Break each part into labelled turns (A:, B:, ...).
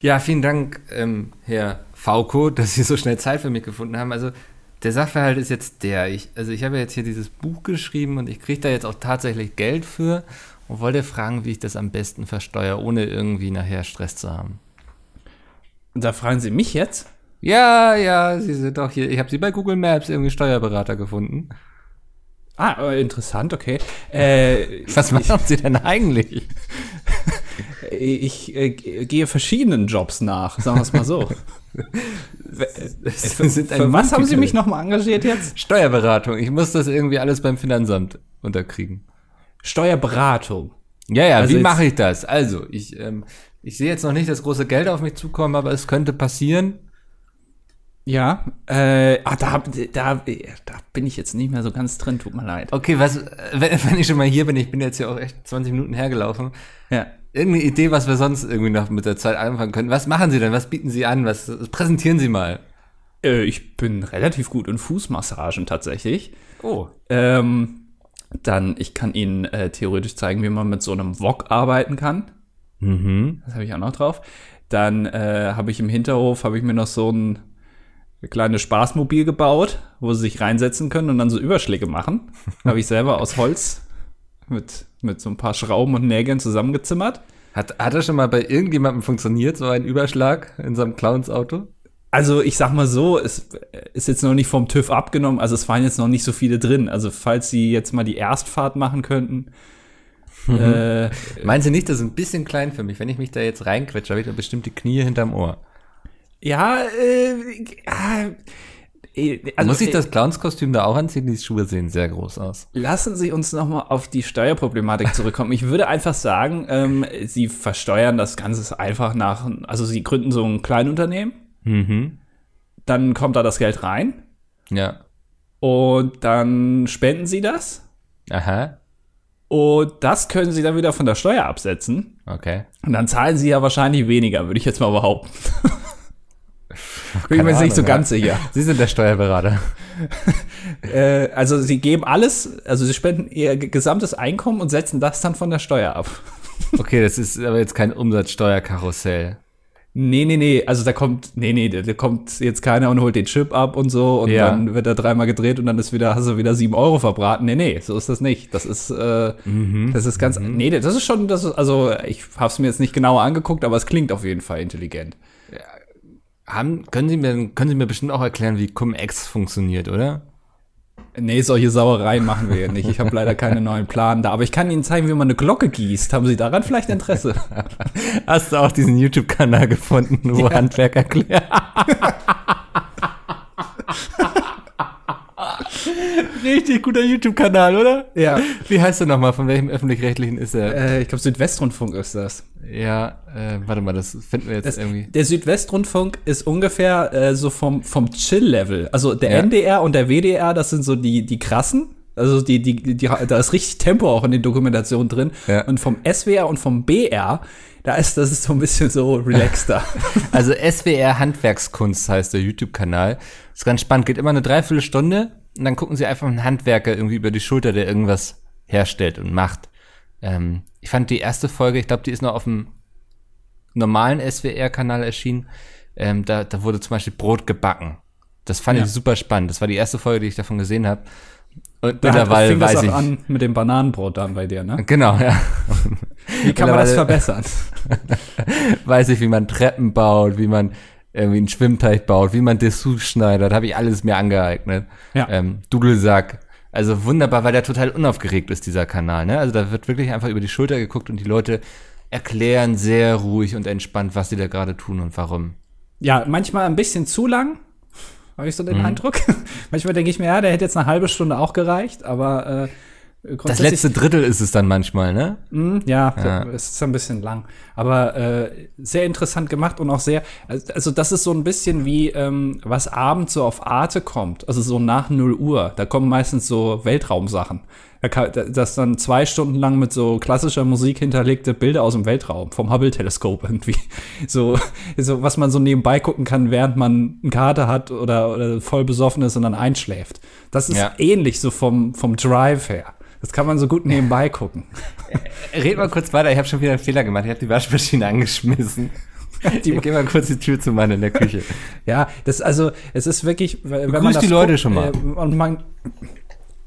A: Ja, vielen Dank, ähm, Herr Fauco, dass Sie so schnell Zeit für mich gefunden haben. Also der Sachverhalt ist jetzt der. Ich, also ich habe jetzt hier dieses Buch geschrieben und ich kriege da jetzt auch tatsächlich Geld für und wollte fragen, wie ich das am besten versteuere, ohne irgendwie nachher Stress zu haben.
B: Und da fragen Sie mich jetzt?
A: Ja, ja, Sie sind doch hier. Ich habe Sie bei Google Maps irgendwie Steuerberater gefunden.
B: Ah, äh, interessant, okay. Äh,
A: Was machen Sie denn eigentlich?
B: Ich äh, gehe verschiedenen Jobs nach, sagen wir es mal so.
A: Ein
B: Für was haben Sie mich nochmal engagiert jetzt?
A: Steuerberatung. Ich muss das irgendwie alles beim Finanzamt unterkriegen.
B: Steuerberatung.
A: Ja, ja,
B: Also
A: wie mache ich das? Also, ich, ähm, ich sehe jetzt noch nicht das große Geld auf mich zukommen, aber es könnte passieren.
B: Ja, äh, ah, da, da, da bin ich jetzt nicht mehr so ganz drin, tut mir leid.
A: Okay, was, äh, wenn, wenn ich schon mal hier bin, ich bin jetzt ja auch echt 20 Minuten hergelaufen.
B: Ja.
A: Irgendeine Idee, was wir sonst irgendwie noch mit der Zeit anfangen können. Was machen Sie denn? Was bieten Sie an? Was, was präsentieren Sie mal?
B: Äh, ich bin relativ gut in Fußmassagen tatsächlich.
A: Oh.
B: Ähm, dann, ich kann Ihnen äh, theoretisch zeigen, wie man mit so einem Wok arbeiten kann.
A: Mhm.
B: Das habe ich auch noch drauf. Dann äh, habe ich im Hinterhof, habe ich mir noch so ein kleines Spaßmobil gebaut, wo sie sich reinsetzen können und dann so Überschläge machen. habe ich selber aus Holz mit, mit so ein paar Schrauben und Nägeln zusammengezimmert.
A: Hat, hat das schon mal bei irgendjemandem funktioniert, so ein Überschlag in so einem Clowns-Auto?
B: Also ich sag mal so, es ist jetzt noch nicht vom TÜV abgenommen, also es waren jetzt noch nicht so viele drin. Also falls Sie jetzt mal die Erstfahrt machen könnten, äh,
A: Meinen Sie nicht, das ist ein bisschen klein für mich? Wenn ich mich da jetzt reinquetsche, habe ich da bestimmt die Knie hinterm Ohr.
B: ja, äh, ja, äh, also,
A: Muss ich
B: äh,
A: das Clownskostüm da auch anziehen? Die Schuhe sehen sehr groß aus.
B: Lassen Sie uns noch mal auf die Steuerproblematik zurückkommen. Ich würde einfach sagen, ähm, Sie versteuern das Ganze einfach nach, also Sie gründen so ein Kleinunternehmen,
A: Mhm.
B: dann kommt da das Geld rein
A: Ja.
B: und dann spenden Sie das
A: Aha.
B: und das können Sie dann wieder von der Steuer absetzen
A: Okay.
B: und dann zahlen Sie ja wahrscheinlich weniger, würde ich jetzt mal behaupten. Bin ich mir jetzt nicht so
A: ja.
B: ganz sicher.
A: Sie sind der Steuerberater.
B: Äh, also Sie geben alles, also Sie spenden Ihr gesamtes Einkommen und setzen das dann von der Steuer ab.
A: Okay, das ist aber jetzt kein Umsatzsteuerkarussell.
B: Nee, nee, nee, also da kommt, nee, nee, da kommt jetzt keiner und holt den Chip ab und so und
A: Ja.
B: dann wird er dreimal gedreht und dann ist wieder, hast du wieder sieben Euro verbraten. Nee, nee, so ist das nicht. Das ist, äh, das ist ganz, nee, das ist schon, das ist, also ich hab's mir jetzt nicht genauer angeguckt, aber es klingt auf jeden Fall intelligent.
A: Haben, können, Sie mir, können Sie mir bestimmt auch erklären, wie Cum-Ex funktioniert, oder?
B: Nee, solche Sauereien machen wir hier nicht. Ich habe leider keinen neuen Plan da, aber ich kann Ihnen zeigen, wie man eine Glocke gießt. Haben Sie daran vielleicht Interesse?
A: Hast du auch diesen YouTube-Kanal gefunden, wo Handwerk erklärt? Richtig guter YouTube-Kanal, oder?
B: Ja.
A: Wie heißt der nochmal? Von welchem öffentlich-rechtlichen ist er?
B: Äh, ich glaube, Südwestrundfunk ist das.
A: ja, äh, warte mal, das finden wir jetzt
B: Das,
A: irgendwie.
B: der Südwestrundfunk ist ungefähr äh, so vom, vom Chill-Level. Also der
A: Ja.
B: NDR und der WDR, das sind so die, die krassen. Also die, die, die, da ist richtig Tempo auch in den Dokumentationen drin.
A: Ja.
B: Und vom SWR und vom BR, da ist das ist so ein bisschen so relaxter.
A: Also SWR Handwerkskunst heißt der YouTube-Kanal. Ist ganz spannend, geht immer eine Dreiviertelstunde und dann gucken sie einfach einen Handwerker irgendwie über die Schulter, der irgendwas herstellt und macht. Ähm, ich fand die erste Folge, ich glaube, die ist noch auf dem normalen SWR-Kanal erschienen. Ähm, da, da wurde zum Beispiel Brot gebacken. Das fand
B: Ja.
A: ich super spannend. Das war die erste Folge, die ich davon gesehen habe. Und
B: Da
A: mittlerweile
B: fing das
A: weiß
B: auch
A: ich.
B: an mit dem Bananenbrot dann bei dir, ne?
A: Genau, ja.
B: Wie kann man das verbessern?
A: weiß ich, wie man Treppen baut, wie man irgendwie einen Schwimmteich baut, wie man Dessous schneidet, habe ich alles mir angeeignet.
B: Ja.
A: Ähm, Dudelsack. Also wunderbar, weil der total unaufgeregt ist, dieser Kanal. Ne? Also da wird wirklich einfach über die Schulter geguckt und die Leute erklären sehr ruhig und entspannt, was sie da gerade tun und warum.
B: Ja, manchmal ein bisschen zu lang, habe ich so
A: Mhm.
B: den Eindruck. manchmal denke ich mir, ja, der hätte jetzt eine halbe Stunde auch gereicht, aber äh,
A: Das letzte Drittel ist es dann manchmal, ne?
B: Mm, Ja,
A: Ja.
B: es ist ein bisschen lang. Aber äh, sehr interessant gemacht und auch sehr, also das ist so ein bisschen wie, ähm, was abends so auf Arte kommt. Also so nach 0 Uhr. Da kommen meistens so Weltraumsachen. Da kann, da- das dann zwei Stunden lang mit so klassischer Musik hinterlegte Bilder aus dem Weltraum, vom Hubble-Teleskop irgendwie. So, so, was man so nebenbei gucken kann, während man einen Kater hat oder, oder voll besoffen ist und dann einschläft. Das ist
A: Ja.
B: ähnlich so vom, vom Drive her. Das kann man so gut nebenbei gucken.
A: Red mal kurz weiter, ich habe schon wieder einen Fehler gemacht. Ich habe die Waschmaschine angeschmissen. Die, ich geh mal kurz die Tür zu machen in der Küche.
B: ja, das also, es ist wirklich, wenn man das
A: die Leute
B: guckt,
A: schon mal.
B: Äh, und man,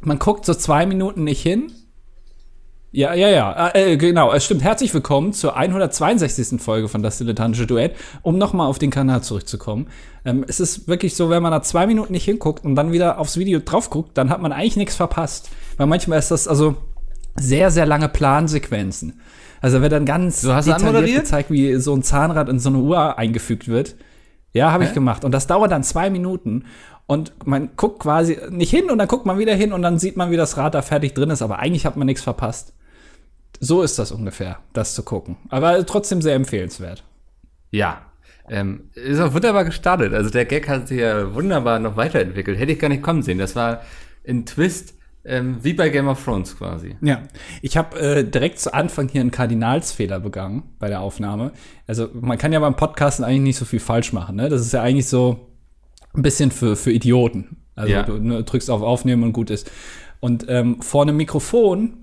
B: man guckt so zwei Minuten nicht hin. Ja, ja, ja, äh, genau, es stimmt. Herzlich willkommen zur 162. Folge von Das Dilettantische Duett, um nochmal auf den Kanal zurückzukommen. Ähm, es ist wirklich so, wenn man da zwei Minuten nicht hinguckt und dann wieder aufs Video drauf guckt, dann hat man eigentlich nichts verpasst. Weil manchmal ist das also sehr, sehr lange Plansequenzen. Also wird dann ganz
A: Du hast anmoderiert?
B: gezeigt, wie so ein Zahnrad in so eine Uhr eingefügt wird. Ja, habe ich gemacht. Und das dauert dann zwei Minuten. Und man guckt quasi nicht hin und dann guckt man wieder hin und dann sieht man, wie das Rad da fertig drin ist. Aber eigentlich hat man nichts verpasst. So ist das ungefähr, das zu gucken. Aber trotzdem sehr empfehlenswert.
A: Ja. Ähm, ist auch wunderbar gestartet. Also der Gag hat sich ja wunderbar noch weiterentwickelt. Hätte ich gar nicht kommen sehen. Das war ein Twist, ähm, wie bei Game of Thrones quasi.
B: Ja, ich habe äh, direkt zu Anfang hier einen Kardinalsfehler begangen bei der Aufnahme. Also man kann ja beim Podcasten eigentlich nicht so viel falsch machen. Ne? Das ist ja eigentlich so ein bisschen für, für Idioten. Also
A: Ja.
B: du ne, drückst auf Aufnehmen und gut ist. Und ähm, vor einem Mikrofon,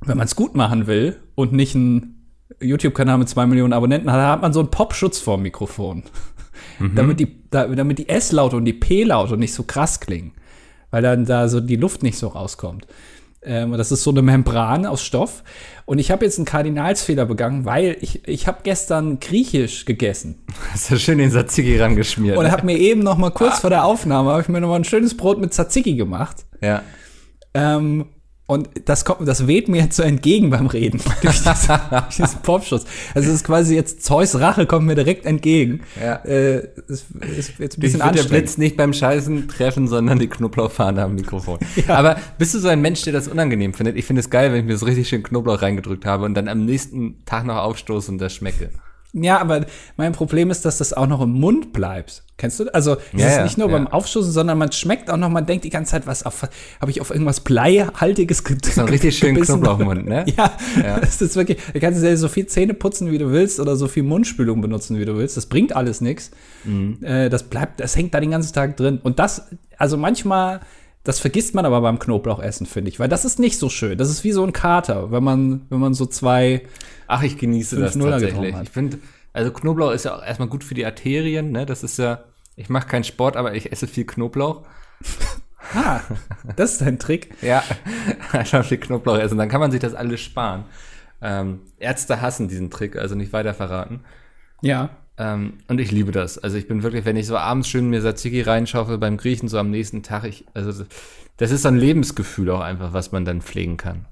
B: wenn man es gut machen will und nicht einen YouTube-Kanal mit zwei Millionen Abonnenten hat, hat man so einen Popschutz vor dem Mikrofon. damit, die, da, damit die S-Laute und die P-Laute nicht so krass klingen. Weil dann da so die Luft nicht so rauskommt. Ähm, und das ist so eine Membran aus Stoff. Und ich habe jetzt einen Kardinalsfehler begangen, weil ich, ich habe gestern Griechisch gegessen.
A: Hast du schön den Tzatziki rangeschmiert.
B: Und habe mir eben noch mal kurz vor der Aufnahme, habe ich mir noch mal ein schönes Brot mit Tzatziki gemacht.
A: ja.
B: Ähm, und das kommt, das weht mir jetzt so entgegen beim Reden. durch, das, durch diesen Popschutz. Also es ist quasi jetzt Zeus Rache kommt mir direkt entgegen.
A: Ja.
B: Äh, es ist jetzt ein bisschen
A: wird der. Blitz nicht beim Scheißen treffen, sondern die Knoblauchfahne am Mikrofon. Aber bist du so ein Mensch, der das unangenehm findet? Ich finde es geil, wenn ich mir so richtig schön Knoblauch reingedrückt habe und dann am nächsten Tag noch aufstoße und das schmecke.
B: Ja, aber mein Problem ist, dass das auch noch im Mund bleibt. Kennst du? Also es
A: Ja,
B: ist nicht nur
A: ja.
B: beim Aufstoßen, sondern man schmeckt auch noch, man denkt die ganze Zeit, was auf, habe ich auf irgendwas Bleihaltiges ge
A: So einen richtig schönen? Knoblauchmund, ne?
B: Ja,
A: Ja.
B: es ist wirklich, du kannst dir so viel Zähne putzen, wie du willst, oder so viel Mundspülung benutzen, wie du willst. Das bringt alles nichts.
A: Mhm.
B: Äh, das bleibt, das hängt da den ganzen Tag drin. Und das, also manchmal, das vergisst man aber beim Knoblauchessen, finde ich, weil das ist nicht so schön. Das ist wie so ein Kater, wenn man, wenn man so zwei,
A: Ach, ich genieße das
B: 5-0er
A: tatsächlich. Ich finde, also Knoblauch ist ja auch erstmal gut für die Arterien, ne? Das ist ja, ich mache keinen Sport, aber ich esse viel Knoblauch.
B: ah, das ist ein Trick.
A: Ja, einfach viel Knoblauch essen. Dann kann man sich das alles sparen. Ähm, Ärzte hassen diesen Trick, also nicht weiter verraten.
B: Ja.
A: Ähm, und ich liebe das. Also ich bin wirklich, wenn ich so abends schön mir Tzatziki reinschaufel beim Griechen, so am nächsten Tag, ich, also das ist so ein Lebensgefühl auch einfach, was man dann pflegen kann.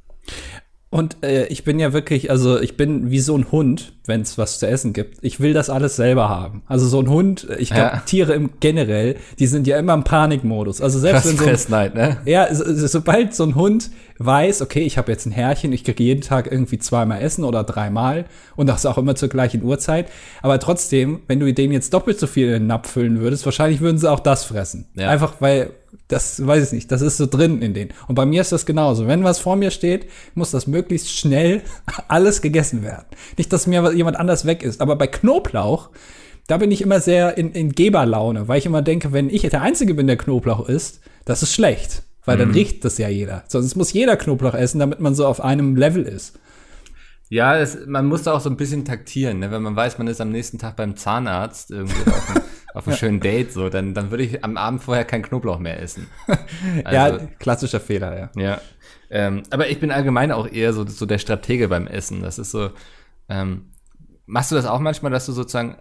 B: Und äh, ich bin ja wirklich, also ich bin wie so ein Hund, wenn es was zu essen gibt. Ich will das alles selber haben. Also so ein Hund, ich glaube,
A: Ja.
B: Tiere im generell, die sind ja immer im Panikmodus. Also selbst
A: Krass
B: wenn so ein,
A: Fressneid, ne?
B: ja, so, so- sobald so ein Hund weiß, okay, ich habe jetzt ein Herrchen, ich kriege jeden Tag irgendwie zweimal Essen oder dreimal und das auch immer zur gleichen Uhrzeit. Aber trotzdem, wenn du denen jetzt doppelt so viel in den Napf füllen würdest, wahrscheinlich würden sie auch das fressen.
A: Ja.
B: Einfach weil das weiß ich nicht, das ist so drin in denen. Und bei mir ist das genauso. Wenn was vor mir steht, muss das möglichst schnell alles gegessen werden. Nicht, dass mir jemand anders weg ist. Aber bei Knoblauch, da bin ich immer sehr in, in Geberlaune, weil ich immer denke, wenn ich der Einzige bin, der Knoblauch isst, das ist schlecht. Weil dann riecht das ja jeder. Sonst muss jeder Knoblauch essen, damit man so auf einem Level ist.
A: Ja, es, man muss da auch so ein bisschen taktieren, ne? wenn man weiß, man ist am nächsten Tag beim Zahnarzt irgendwie oder auf einem, einem schönen Date, so, dann, dann würde ich am Abend vorher kein Knoblauch mehr essen.
B: ja,
A: Also-
B: klassischer Fehler, ja.
A: Ja. Ähm, aber ich bin allgemein auch eher so, so der Stratege beim Essen. Das ist so, ähm, machst du das auch manchmal, dass du sozusagen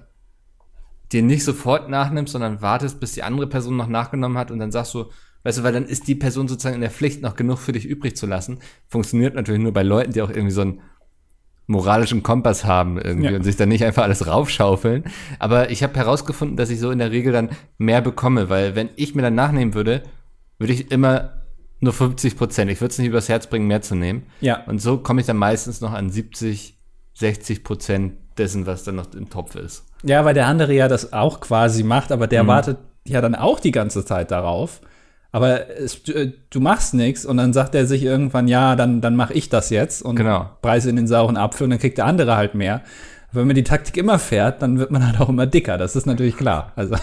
A: dir nicht sofort nachnimmst, sondern wartest, bis die andere Person noch nachgenommen hat und dann sagst du, weißt du, weil dann ist die Person sozusagen in der Pflicht, noch genug für dich übrig zu lassen. Funktioniert natürlich nur bei Leuten, die auch irgendwie so einen moralischen Kompass haben irgendwie
B: Ja.
A: und sich dann nicht einfach alles raufschaufeln. Aber ich habe herausgefunden, dass ich so in der Regel dann mehr bekomme, weil wenn ich mir dann nachnehmen würde, würde ich immer nur 50 Prozent. Ich würde es nicht übers Herz bringen, mehr zu nehmen.
B: Ja.
A: Und so komme ich dann meistens noch an 70, 60 Prozent dessen, was dann noch im Topf ist.
B: Ja, weil der andere ja das auch quasi macht, aber
A: Mhm.
B: der wartet ja dann auch die ganze Zeit darauf. Aber es, du, äh, du machst nichts und dann sagt er sich irgendwann, ja, dann, dann mache ich das jetzt und
A: Genau.
C: preise in den sauren Apfel und dann kriegt der andere halt mehr. Wenn man die Taktik immer fährt, dann wird man halt auch immer dicker. Das ist natürlich klar. Also,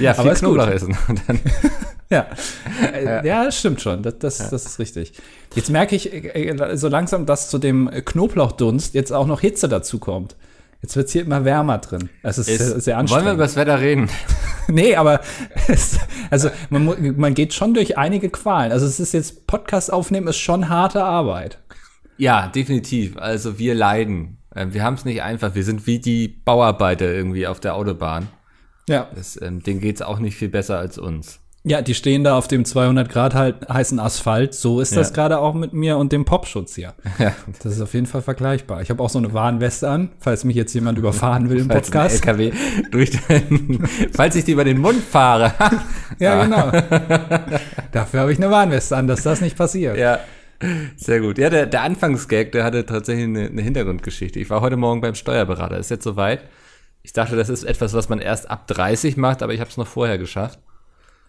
A: Ja, viel
B: Aber ist gut.
A: Knoblauch essen.
B: Ja. Ja, das stimmt schon. Das, das, das ist richtig. Jetzt merke ich äh, äh, so langsam, dass zu dem Knoblauchdunst jetzt auch noch Hitze dazu kommt. Jetzt wird's hier immer wärmer drin. Es ist, sehr, sehr
A: Wollen wir
B: anstrengend.
A: über das Wetter reden?
B: nee, aber es, also man, man geht schon durch einige Qualen. Also es ist jetzt Podcast aufnehmen ist schon harte Arbeit.
A: Ja, definitiv. Also wir leiden. Ähm, Wir haben es nicht einfach. Wir sind wie die Bauarbeiter irgendwie auf der Autobahn.
B: Ja.
A: Das, ähm, denen geht's auch nicht viel besser als uns.
B: Ja, die stehen da auf dem 200 Grad halt heißen Asphalt. So ist das
A: Ja.
B: gerade auch mit mir und dem Popschutz hier.
A: Ja.
B: Das ist auf jeden Fall vergleichbar. Ich habe auch so eine Warnweste an, falls mich jetzt jemand überfahren will im
A: Falls
B: Podcast.
A: LKW durch den, falls ich die über den Mund fahre.
B: Ja, genau. Dafür habe ich eine Warnweste an, dass das nicht passiert.
A: ja. Sehr gut. Ja, der, der Anfangsgag, der hatte tatsächlich eine, eine Hintergrundgeschichte. Ich war heute Morgen beim Steuerberater. Ist jetzt soweit. Ich dachte, das ist etwas, was man erst ab 30 macht, aber ich habe es noch vorher geschafft.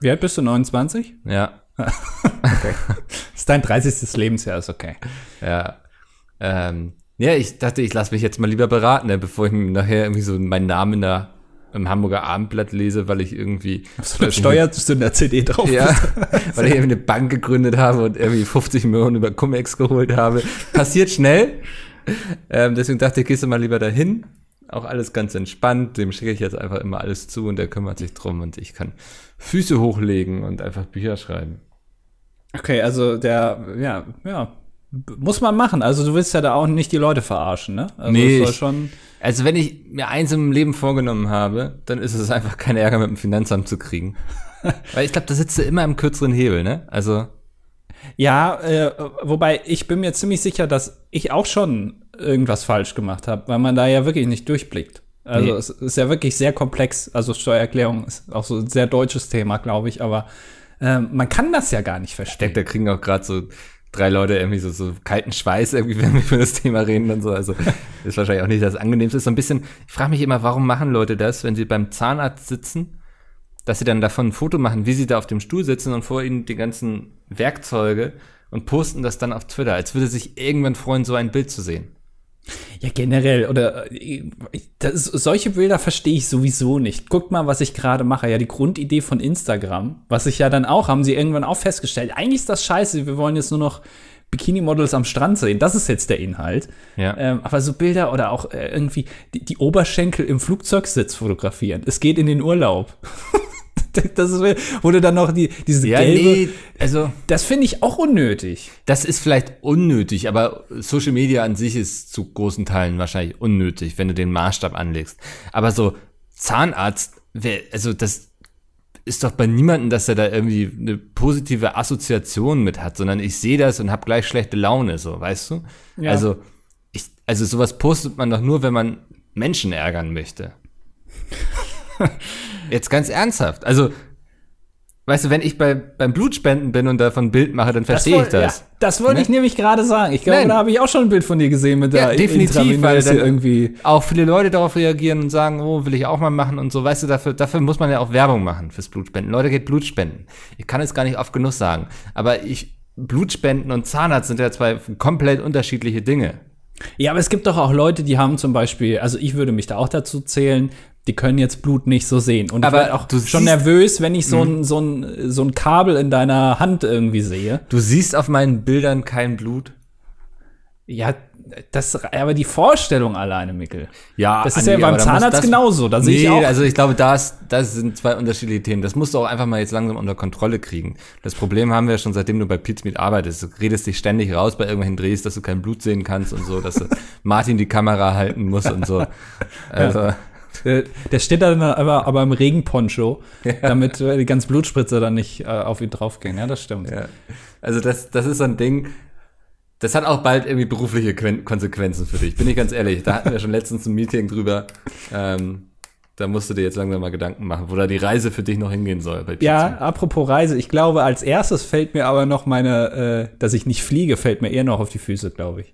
B: Wie alt bist du? 29?
A: Ja.
B: Okay. Das ist dein 30. Lebensjahr, ist okay.
A: Ja. Ähm, ja, ich dachte, ich lasse mich jetzt mal lieber beraten, ne, bevor ich mir nachher irgendwie so meinen Namen in der, im Hamburger Abendblatt lese, weil ich irgendwie
B: So eine Steuersünder-CD drauf.
A: ja, weil ich irgendwie eine Bank gegründet habe und irgendwie 50 Millionen über Cum-Ex geholt habe. Passiert schnell. Ähm, deswegen dachte ich, gehst du mal lieber dahin. Auch alles ganz entspannt. Dem schicke ich jetzt einfach immer alles zu und der kümmert sich drum und ich kann Füße hochlegen und einfach Bücher schreiben.
B: Okay, also der, ja, ja, muss man machen. Also du willst ja da auch nicht die Leute verarschen, ne? Also
A: Nee,
B: soll
A: ich-
B: schon.
A: Also wenn ich mir eins im Leben vorgenommen habe, dann ist es einfach keinen Ärger mit dem Finanzamt zu kriegen. Weil ich glaube, da sitzt du immer im kürzeren Hebel, ne? Also,
B: Ja, äh, wobei ich bin mir ziemlich sicher, dass ich auch schon irgendwas falsch gemacht habe, weil man da ja wirklich nicht durchblickt. Also
A: Nee.
B: es ist ja wirklich sehr komplex. Also Steuererklärung ist auch so ein sehr deutsches Thema, glaube ich, aber ähm, man kann das ja gar nicht
A: ich
B: verstehen.
A: denke, da kriegen auch gerade so drei Leute irgendwie so, so kalten Schweiß irgendwie, wenn wir über das Thema reden und so. Also ist wahrscheinlich auch nicht das Angenehmste. Ist so ein bisschen, ich frage mich immer, warum machen Leute das, wenn sie beim Zahnarzt sitzen, dass sie dann davon ein Foto machen, wie sie da auf dem Stuhl sitzen und vor ihnen die ganzen Werkzeuge und posten das dann auf Twitter, als würde sich irgendwann freuen, so ein Bild zu sehen.
B: Ja, generell, oder äh, das, solche Bilder verstehe ich sowieso nicht. Guckt mal, was ich gerade mache. Ja, die Grundidee von Instagram, was ich ja dann auch, haben sie irgendwann auch festgestellt. Eigentlich ist das scheiße, wir wollen jetzt nur noch Bikini-Models am Strand sehen. Das ist jetzt der Inhalt.
A: Ja.
B: Ähm, aber so Bilder oder auch äh, irgendwie die, die Oberschenkel im Flugzeugsitz fotografieren. Es geht in den Urlaub. das ist, wo du dann noch die, diese
A: Ja,
B: gelbe,
A: nee, also
B: das finde ich auch unnötig.
A: Das ist vielleicht unnötig, aber Social Media an sich ist zu großen Teilen wahrscheinlich unnötig, wenn du den Maßstab anlegst. Aber so Zahnarzt, also das ist doch bei niemandem, dass er da irgendwie eine positive Assoziation mit hat, sondern ich sehe das und habe gleich schlechte Laune, so, weißt du?
B: Ja.
A: Also, ich, also sowas postet man doch nur, wenn man Menschen ärgern möchte. Jetzt ganz ernsthaft. Also, weißt du, wenn ich bei, beim Blutspenden bin und davon ein Bild mache, dann verstehe ich das.
B: Ja, das wollte
A: Ne?
B: ich nämlich gerade sagen. Ich glaube,
A: Nein.
B: da habe ich auch schon ein Bild von dir gesehen mit der
A: Ja, definitiv, weil dann
B: irgendwie.
A: auch viele Leute darauf reagieren und sagen, oh, will ich auch mal machen und so. Weißt du, dafür, dafür muss man ja auch Werbung machen fürs Blutspenden. Leute, geht Blutspenden. Ich kann es gar nicht oft genug sagen. Aber ich, Blutspenden und Zahnarzt sind ja zwei komplett unterschiedliche Dinge.
B: Ja, aber es gibt doch auch Leute, die haben zum Beispiel, also ich würde mich da auch dazu zählen, die können jetzt Blut nicht so sehen. Und
A: Aber
B: ich werde auch
A: du
B: schon nervös, wenn ich so ein, so, ein, so ein Kabel in deiner Hand irgendwie sehe.
A: Du siehst auf meinen Bildern kein Blut.
B: Ja, das, aber die Vorstellung alleine, Mickel.
A: Ja,
B: Das ist ja
A: Andi,
B: beim
A: da muss
B: Zahnarzt
A: das-
B: genauso. Da sehe ich
A: Nee,
B: auch.
A: also ich glaube, das, das sind zwei unterschiedliche Themen. Das musst du auch einfach mal jetzt langsam unter Kontrolle kriegen. Das Problem haben wir schon, seitdem du bei Pizmeet arbeitest. Du redest dich ständig raus bei irgendwelchen Drehs, dass du kein Blut sehen kannst und so, dass Martin die Kamera halten muss und so. Also,
B: Äh, Der steht dann aber, aber im Regenponcho, damit äh, die ganzen Blutspritzer dann nicht äh, auf ihn draufgehen. Ja, das stimmt.
A: ja. also das, das ist so ein Ding, das hat auch bald irgendwie berufliche Quen- Konsequenzen für dich, bin ich ganz ehrlich. Da hatten wir schon letztens ein Meeting drüber. Ähm, da musst du dir jetzt langsam mal Gedanken machen, wo da die Reise für dich noch hingehen soll. Bei
B: Ja, apropos Reise, ich glaube, als erstes fällt mir aber noch meine, äh, dass ich nicht fliege, fällt mir eher noch auf die Füße, glaube ich.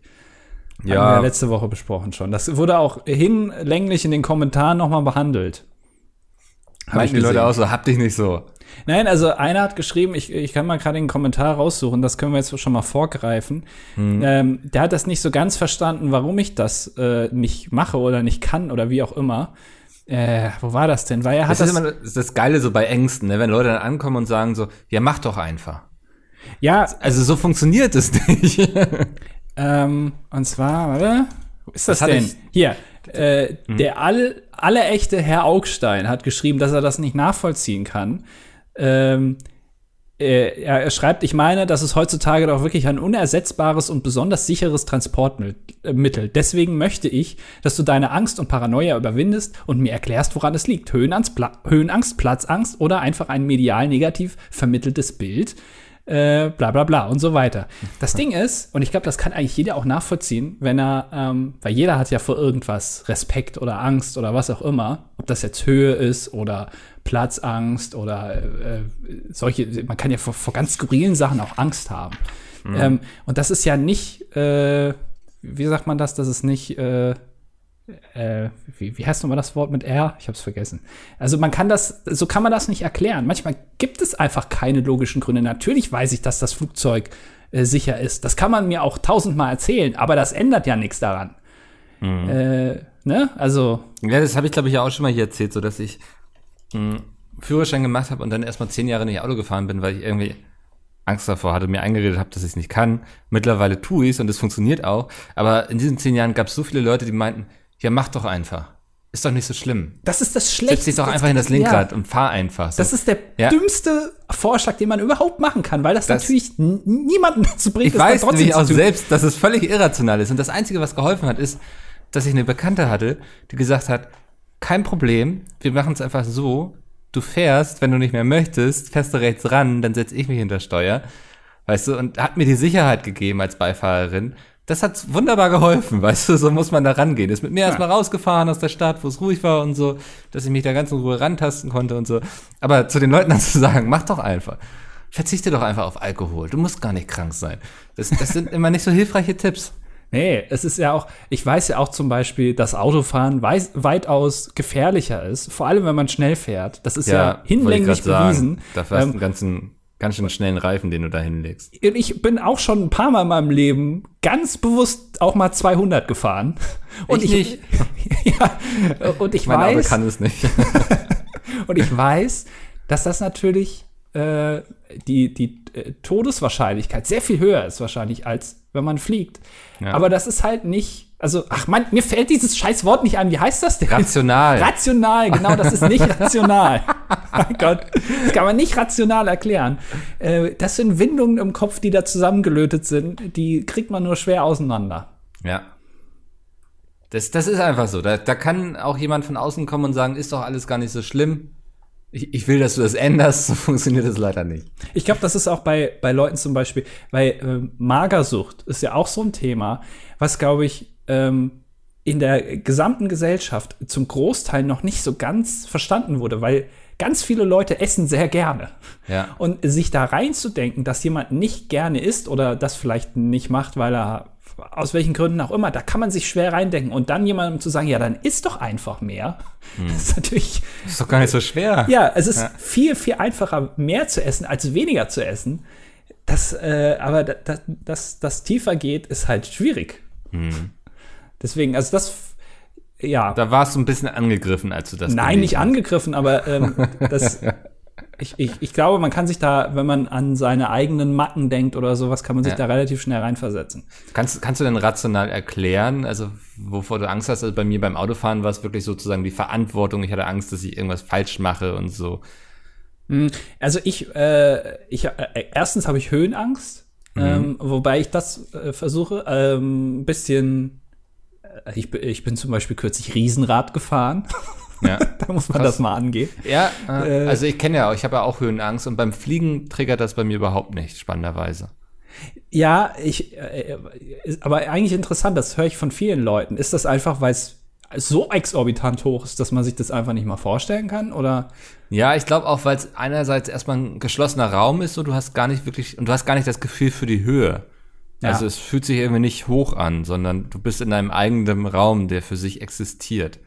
B: Haben wir ja
A: ja,
B: letzte Woche besprochen schon. Das wurde auch hinlänglich in den Kommentaren nochmal behandelt. Hab
A: meinten die. Leute auch so, hab dich nicht so.
B: Nein, also einer hat geschrieben, ich, ich kann mal gerade den Kommentar raussuchen, das können wir jetzt schon mal vorgreifen.
A: Hm.
B: Ähm, der hat das nicht so ganz verstanden, warum ich das äh, nicht mache oder nicht kann oder wie auch immer. Äh, wo war das denn? Weil er hat
A: Das ist
B: das,
A: immer das, ist das Geile so bei Ängsten, ne? wenn Leute dann ankommen und sagen so, ja, mach doch einfach.
B: ja,
A: Also so funktioniert es nicht.
B: Ähm, und zwar, warte, wo ist das,
A: Das
B: denn? Hier, Äh, Der all, alle echte Herr Augstein hat geschrieben, dass er das nicht nachvollziehen kann. Ähm, äh, er, er schreibt, ich meine, das ist heutzutage doch wirklich ein unersetzbares und besonders sicheres Transportmittel. Deswegen möchte ich, dass du deine Angst und Paranoia überwindest und mir erklärst, woran es liegt. Höhenangst, Pla Höhenangst Platzangst oder einfach ein medial negativ vermitteltes Bild. Äh, bla bla bla und so weiter. Das Ding ist, und ich glaube, das kann eigentlich jeder auch nachvollziehen, wenn er, ähm, weil jeder hat ja vor irgendwas Respekt oder Angst oder was auch immer, ob das jetzt Höhe ist oder Platzangst oder äh, solche, man kann ja vor, vor ganz skurrilen Sachen auch Angst haben. Ähm, und das ist ja nicht, äh, wie sagt man das, das ist nicht, äh, äh, wie, wie heißt nochmal das Wort mit R? Ich habe es vergessen. Also man kann das, so kann man das nicht erklären. Manchmal gibt es einfach keine logischen Gründe. Natürlich weiß ich, dass das Flugzeug äh, sicher ist. Das kann man mir auch tausendmal erzählen, aber das ändert ja nichts daran. Äh, ne? Also,
A: Ja, das habe ich, glaube ich, ja auch schon mal hier erzählt, so dass ich einen Führerschein gemacht habe und dann erstmal zehn Jahre nicht Auto gefahren bin, weil ich irgendwie Angst davor hatte, mir eingeredet habe, dass ich es nicht kann. Mittlerweile tue ich es und es funktioniert auch. Aber in diesen zehn Jahren gab es so viele Leute, die meinten, ja, mach doch einfach. Ist doch nicht so schlimm.
B: das ist das
A: Setz
B: Schlechteste.
A: dich doch einfach in das Lenkrad und fahr einfach. So.
B: Das ist der
A: Ja.
B: dümmste Vorschlag, den man überhaupt machen kann, weil das,
A: Das-
B: natürlich niemanden dazu bringt,
A: Ich weiß nämlich auch selbst, dass es völlig irrational ist. Und das Einzige, was geholfen hat, ist, dass ich eine Bekannte hatte, die gesagt hat, kein Problem, wir machen es einfach so, du fährst, wenn du nicht mehr möchtest, fährst du rechts ran, dann setze ich mich hinter Steuer. Weißt du, und hat mir die Sicherheit gegeben als Beifahrerin. Das hat wunderbar geholfen, weißt du, so muss man da rangehen. Ist mit mir erstmal rausgefahren aus der Stadt, wo es ruhig war und so, dass ich mich da ganz in Ruhe rantasten konnte und so. Aber zu den Leuten dann zu sagen, mach doch einfach. Verzichte doch einfach auf Alkohol. Du musst gar nicht krank sein. Das, das sind immer nicht so hilfreiche Tipps.
B: Nee, es ist ja auch, ich weiß ja auch zum Beispiel, dass Autofahren weiß, weitaus gefährlicher ist, vor allem wenn man schnell fährt. Das ist ja,
A: ich
B: hinlänglich bewiesen.
A: Dafür hast du
B: Ähm,
A: einen ganzen, ganz schön schnellen Reifen, den du da hinlegst.
B: ich bin auch schon ein paar Mal in meinem Leben ganz bewusst auch mal 200 gefahren. Und
A: Ich
B: ich, ja, und ich
A: Mein Auto
B: weiß,
A: kann es nicht.
B: Und ich weiß, dass das natürlich äh, die, die äh, Todeswahrscheinlichkeit sehr viel höher ist wahrscheinlich, als wenn man fliegt.
A: Ja.
B: Aber das ist halt nicht, also, ach man, mir fällt dieses scheiß Wort nicht ein. Wie heißt das denn?
A: Rational.
B: Rational, genau, das ist nicht rational. mein Gott, das kann man nicht rational erklären. Äh, das sind Windungen im Kopf, die da zusammengelötet sind, die kriegt man nur schwer auseinander.
A: Ja. Das, das ist einfach so. Da, da kann auch jemand von außen kommen und sagen, ist doch alles gar nicht so schlimm. Ich, ich will, dass du das änderst. So funktioniert das leider nicht.
B: Ich glaube, das ist auch bei, bei Leuten zum Beispiel, bei ähm, Magersucht ist ja auch so ein Thema, was, glaube ich, ähm, in der gesamten Gesellschaft zum Großteil noch nicht so ganz verstanden wurde, weil ganz viele Leute essen sehr gerne.
A: Ja.
B: Und sich da reinzudenken, dass jemand nicht gerne isst oder das vielleicht nicht macht, weil er aus welchen Gründen auch immer, da kann man sich schwer reindenken. Und dann jemandem zu sagen, ja, dann isst doch einfach mehr. Das ist natürlich,
A: Ist doch gar nicht so schwer.
B: ja, es ist viel, viel einfacher, mehr zu essen, als weniger zu essen. Das, äh, aber da- da- dass das tiefer geht, ist halt schwierig. Deswegen, also das, ja,
A: Da warst du ein bisschen angegriffen, als du das
B: nein, nicht
A: hast.
B: angegriffen, aber ähm, das, ich, ich, ich glaube, man kann sich da, wenn man an seine eigenen Macken denkt oder sowas, kann man sich
A: Ja.
B: da relativ schnell reinversetzen.
A: Kannst, kannst du denn rational erklären, also wovor du Angst hast? Also bei mir beim Autofahren war es wirklich sozusagen die Verantwortung. Ich hatte Angst, dass ich irgendwas falsch mache und so.
B: Also ich, äh, ich äh, erstens habe ich Höhenangst,
A: Mhm.
B: ähm, wobei ich das äh, versuche, ähm, ein bisschen. Äh, ich, ich bin zum Beispiel kürzlich Riesenrad gefahren.
A: Ja.
B: da muss man
A: Krass.
B: das mal angehen.
A: Ja, äh,
B: Äh,
A: also ich kenne ja auch, ich habe ja auch Höhenangst und beim Fliegen triggert das bei mir überhaupt nicht, spannenderweise.
B: Ja, ich, äh, ist aber eigentlich interessant, das höre ich von vielen Leuten. Ist das einfach, weil es so exorbitant hoch ist, dass man sich das einfach nicht mal vorstellen kann? Oder?
A: Ja, ich glaube auch, weil es einerseits erstmal ein geschlossener Raum ist, so du hast gar nicht wirklich, und du hast gar nicht das Gefühl für die Höhe.
B: Ja.
A: Also es fühlt sich irgendwie nicht hoch an, sondern du bist in einem eigenen Raum, der für sich existiert.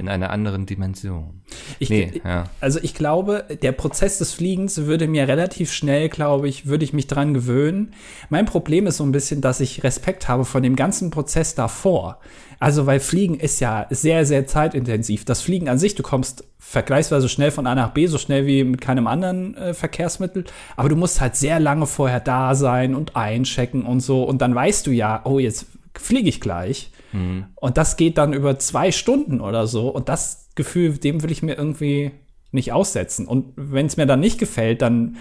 A: In einer anderen Dimension.
B: Ich,
A: Nee, ja.
B: Also ich glaube, der Prozess des Fliegens würde mir relativ schnell, glaube ich, würde ich mich dran gewöhnen. Mein Problem ist so ein bisschen, dass ich Respekt habe vor dem ganzen Prozess davor. Also weil Fliegen ist ja sehr, sehr zeitintensiv. Das Fliegen an sich, du kommst vergleichsweise schnell von A nach B, so schnell wie mit keinem anderen äh, Verkehrsmittel. Aber du musst halt sehr lange vorher da sein und einchecken und so. Und dann weißt du ja, oh, jetzt fliege ich gleich. Und das geht dann über zwei Stunden oder so. Und das Gefühl, dem will ich mir irgendwie nicht aussetzen. Und wenn es mir dann nicht gefällt, dann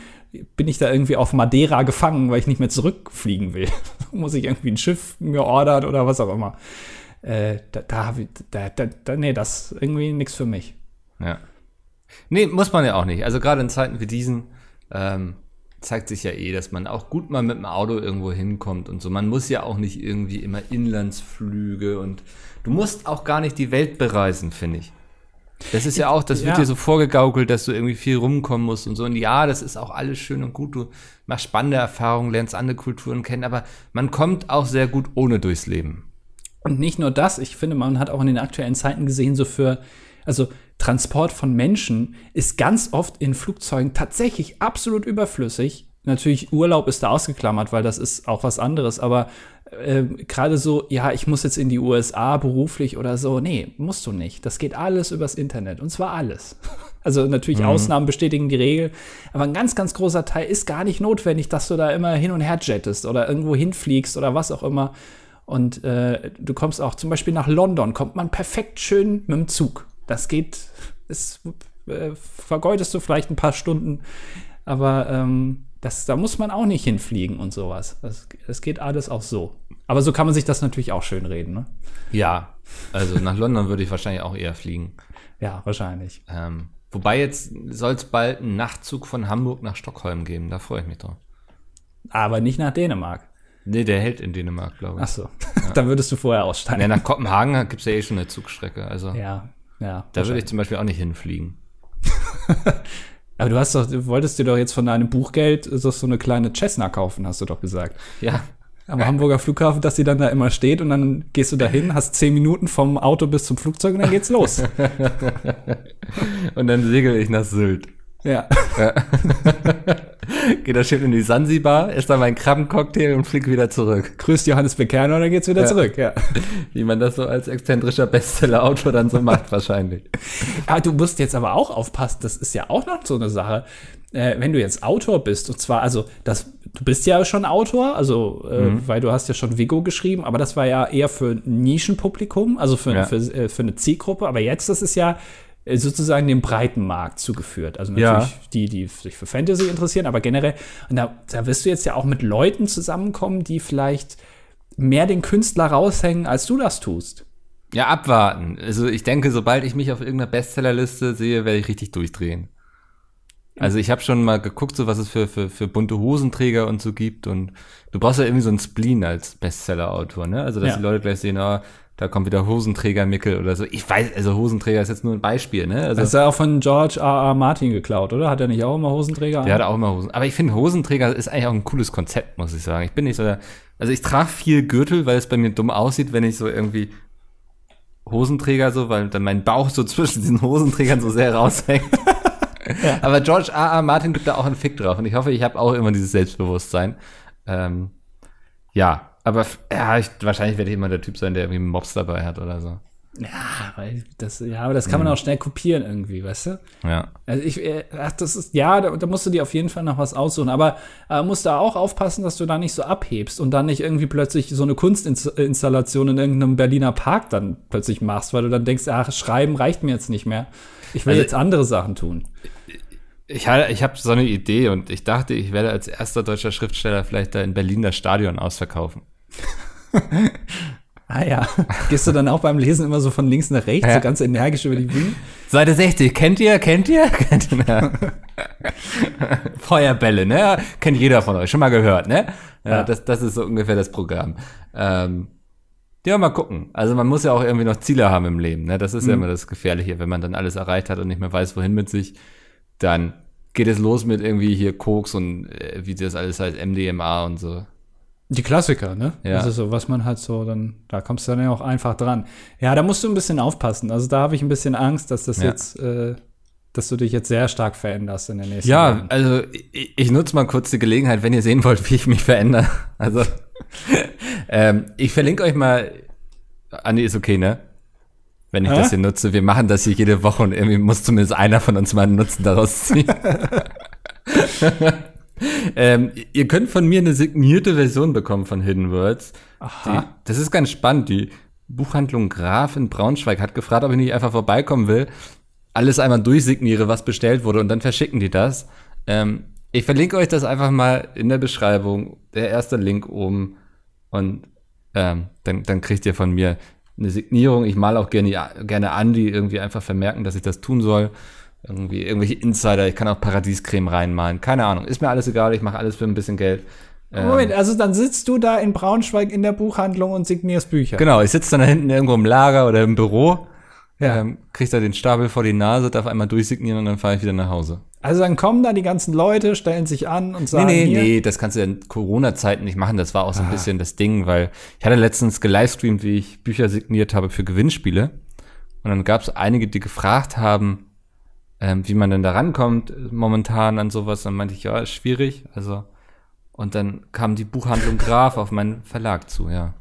B: bin ich da irgendwie auf Madeira gefangen, weil ich nicht mehr zurückfliegen will. Muss ich irgendwie ein Schiff mir ordern oder was auch immer. Äh, da, da, da, da, da, nee, das ist irgendwie nichts für mich.
A: Ja. Nee, muss man ja auch nicht. Also gerade in Zeiten wie diesen ähm, zeigt sich ja eh, dass man auch gut mal mit dem Auto irgendwo hinkommt und so. Man muss ja auch nicht irgendwie immer Inlandsflüge und du musst auch gar nicht die Welt bereisen, finde ich. Das ist ja auch, das wird
B: Ja.
A: dir so vorgegaukelt, dass du irgendwie viel rumkommen musst und so. Und ja, das ist auch alles schön und gut. Du machst spannende Erfahrungen, lernst andere Kulturen kennen, aber man kommt auch sehr gut ohne durchs Leben.
B: Und nicht nur das, ich finde, man hat auch in den aktuellen Zeiten gesehen, so für, also Transport von Menschen ist ganz oft in Flugzeugen tatsächlich absolut überflüssig. Natürlich, Urlaub ist da ausgeklammert, weil das ist auch was anderes, aber äh, gerade so, ja, ich muss jetzt in die USA beruflich oder so, nee, musst du nicht. Das geht alles übers Internet und zwar alles. Also natürlich Ausnahmen bestätigen die Regel, aber ein ganz, ganz großer Teil ist gar nicht notwendig, dass du da immer hin und her jettest oder irgendwo hinfliegst oder was auch immer. Und äh, du kommst auch zum Beispiel nach London, kommt man perfekt schön mit dem Zug. Das geht, ist, äh, vergeudest du vielleicht ein paar Stunden, aber ähm, das, da muss man auch nicht hinfliegen und sowas. Das, das geht alles auch so. Aber so kann man sich das natürlich auch schön reden, ne?
A: Ja, also nach London würde ich wahrscheinlich auch eher fliegen.
B: Ja, wahrscheinlich.
A: Ähm, wobei jetzt soll es bald einen Nachtzug von Hamburg nach Stockholm geben. Da freue ich mich drauf.
B: Aber nicht nach Dänemark.
A: Nee, der hält in Dänemark, glaube ich.
B: Ach so. da würdest du vorher aussteigen.
A: Ja, nach Kopenhagen gibt es ja eh schon eine Zugstrecke. Also
B: Ja, ja.
A: da würde ich zum Beispiel auch nicht hinfliegen.
B: Aber du hast doch, du wolltest dir doch jetzt von deinem Buchgeld so, so eine kleine Cessna kaufen, hast du doch gesagt.
A: Ja.
B: Am Hamburger Flughafen, dass sie dann da immer steht und dann gehst du da hin, hast zehn Minuten vom Auto bis zum Flugzeug und dann geht's los.
A: Und dann segel ich nach Sylt.
B: Ja.
A: Geh da schön in die Sansibar, esse da meinen Krabbencocktail und flieg wieder zurück.
B: Grüßt Johannes Bekerner und dann geht's wieder
A: Ja.
B: zurück, ja.
A: Wie man das so als exzentrischer Bestseller-Autor dann so macht, wahrscheinlich.
B: Aber du musst jetzt aber auch aufpassen, das ist ja auch noch so eine Sache. Äh, wenn du jetzt Autor bist, und zwar, also, das, du bist ja schon Autor, also, äh, weil du hast ja schon Vigo geschrieben, aber das war ja eher für ein Nischenpublikum, also für,
A: Ja.
B: für, äh, für eine Zielgruppe, aber jetzt, das ist ja sozusagen dem breiten Markt zugeführt. Also
A: Ja.
B: natürlich die, die sich für Fantasy interessieren, aber generell, und da, da wirst du jetzt ja auch mit Leuten zusammenkommen, die vielleicht mehr den Künstler raushängen, als du das tust.
A: Ja, abwarten. Also ich denke, sobald ich mich auf irgendeiner Bestsellerliste sehe, werde ich richtig durchdrehen. Also ich habe schon mal geguckt, so was es für, für, für bunte Hosenträger und so gibt. Und du brauchst ja irgendwie so einen Spleen als Bestseller-Autor, ne? Also dass
B: Ja.
A: die Leute gleich sehen, ah, da kommt wieder Hosenträger-Mickel oder so. Ich weiß, also Hosenträger ist jetzt nur ein Beispiel, ne? Also
B: Das ist ja auch von George R. R. Martin geklaut, oder? Hat er nicht auch immer Hosenträger
A: der hat auch immer Hosen. Aber ich finde, Hosenträger ist eigentlich auch ein cooles Konzept, muss ich sagen. Ich bin nicht so der, also ich trage viel Gürtel, weil es bei mir dumm aussieht, wenn ich so irgendwie Hosenträger so, weil dann mein Bauch so zwischen diesen Hosenträgern so sehr raushängt. Aber George R. R. Martin gibt da auch einen Fick drauf und ich hoffe, ich habe auch immer dieses Selbstbewusstsein. Ähm, ja, aber ja, ich, wahrscheinlich werde ich immer der Typ sein, der irgendwie Mops dabei hat oder so.
B: Ja, weil das, ja, aber das kann man auch schnell kopieren irgendwie, weißt du?
A: Ja.
B: Also ich, äh, ach, das ist, ja, da, da musst du dir auf jeden Fall noch was aussuchen, aber äh, musst da auch aufpassen, dass du da nicht so abhebst und dann nicht irgendwie plötzlich so eine Kunstinstallation in irgendeinem Berliner Park dann plötzlich machst, weil du dann denkst, ach, schreiben reicht mir jetzt nicht mehr. Ich will
A: Also-
B: jetzt andere Sachen tun.
A: Ich, ha- ich habe so eine Idee und ich dachte, ich werde als erster deutscher Schriftsteller vielleicht da in Berlin das Stadion ausverkaufen.
B: Ah ja. Gehst du dann auch beim Lesen immer so von links nach rechts,
A: Ja.
B: so ganz energisch über die Bühne?
A: Seite 60, kennt ihr, kennt ihr? Kennt ihr ja. Feuerbälle, ne? Kennt jeder von euch, schon mal gehört, ne? Ja. Das, das ist so ungefähr das Programm. Ähm, ja, mal gucken. Also man muss ja auch irgendwie noch Ziele haben im Leben, ne? Das ist ja immer das Gefährliche, wenn man dann alles erreicht hat und nicht mehr weiß, wohin mit sich, dann geht es los mit irgendwie hier Koks und äh, wie das alles heißt, MDMA und so.
B: Die Klassiker, ne?
A: Ja.
B: Das ist so, was man halt so, dann, da kommst du dann ja auch einfach dran. Ja, da musst du ein bisschen aufpassen. Also da habe ich ein bisschen Angst, dass das
A: Ja.
B: jetzt, äh, dass du dich jetzt sehr stark veränderst in den nächsten
A: Ja,
B: Jahren.
A: also ich, ich nutze mal kurz die Gelegenheit, wenn ihr sehen wollt, wie ich mich verändere. Also ähm, ich verlinke euch mal. Andi ist okay, ne? Wenn ich
B: Hä?
A: das hier nutze. Wir machen das hier jede Woche und irgendwie muss zumindest einer von uns mal einen Nutzen daraus ziehen. ähm, ihr könnt von mir eine signierte Version bekommen von Hidden Words. Die, das ist ganz spannend. Die Buchhandlung Graf in Braunschweig hat gefragt, ob ich nicht einfach vorbeikommen will, alles einmal durchsigniere, was bestellt wurde und dann verschicken die das. Ähm, ich verlinke euch das einfach mal in der Beschreibung. Der erste Link oben. Und ähm, dann, dann kriegt ihr von mir eine Signierung. Ich male auch gerne, gerne an, die irgendwie einfach vermerken, dass ich das tun soll. Irgendwie irgendwelche Insider. Ich kann auch Paradiescreme reinmalen. Keine Ahnung. Ist mir alles egal. Ich mache alles für ein bisschen Geld.
B: Ähm, Moment, also dann sitzt du da in Braunschweig in der Buchhandlung und signierst Bücher.
A: Genau, ich sitze dann da hinten irgendwo im Lager oder im Büro, ja. ähm, krieg da den Stapel vor die Nase, darf einmal durchsignieren und dann fahre ich wieder nach Hause.
B: Also dann kommen da die ganzen Leute, stellen sich an und sagen.
A: Nee, nee, hier, nee, das kannst du in Corona-Zeiten nicht machen. Das war auch so ein ah. bisschen das Ding, weil ich hatte letztens gelivestreamt, wie ich Bücher signiert habe für Gewinnspiele. Und dann gab es einige, die gefragt haben, ähm, wie man denn da rankommt momentan an sowas. Dann meinte ich, ja, ist schwierig. Also und dann kam die Buchhandlung Graf auf meinen Verlag zu, ja.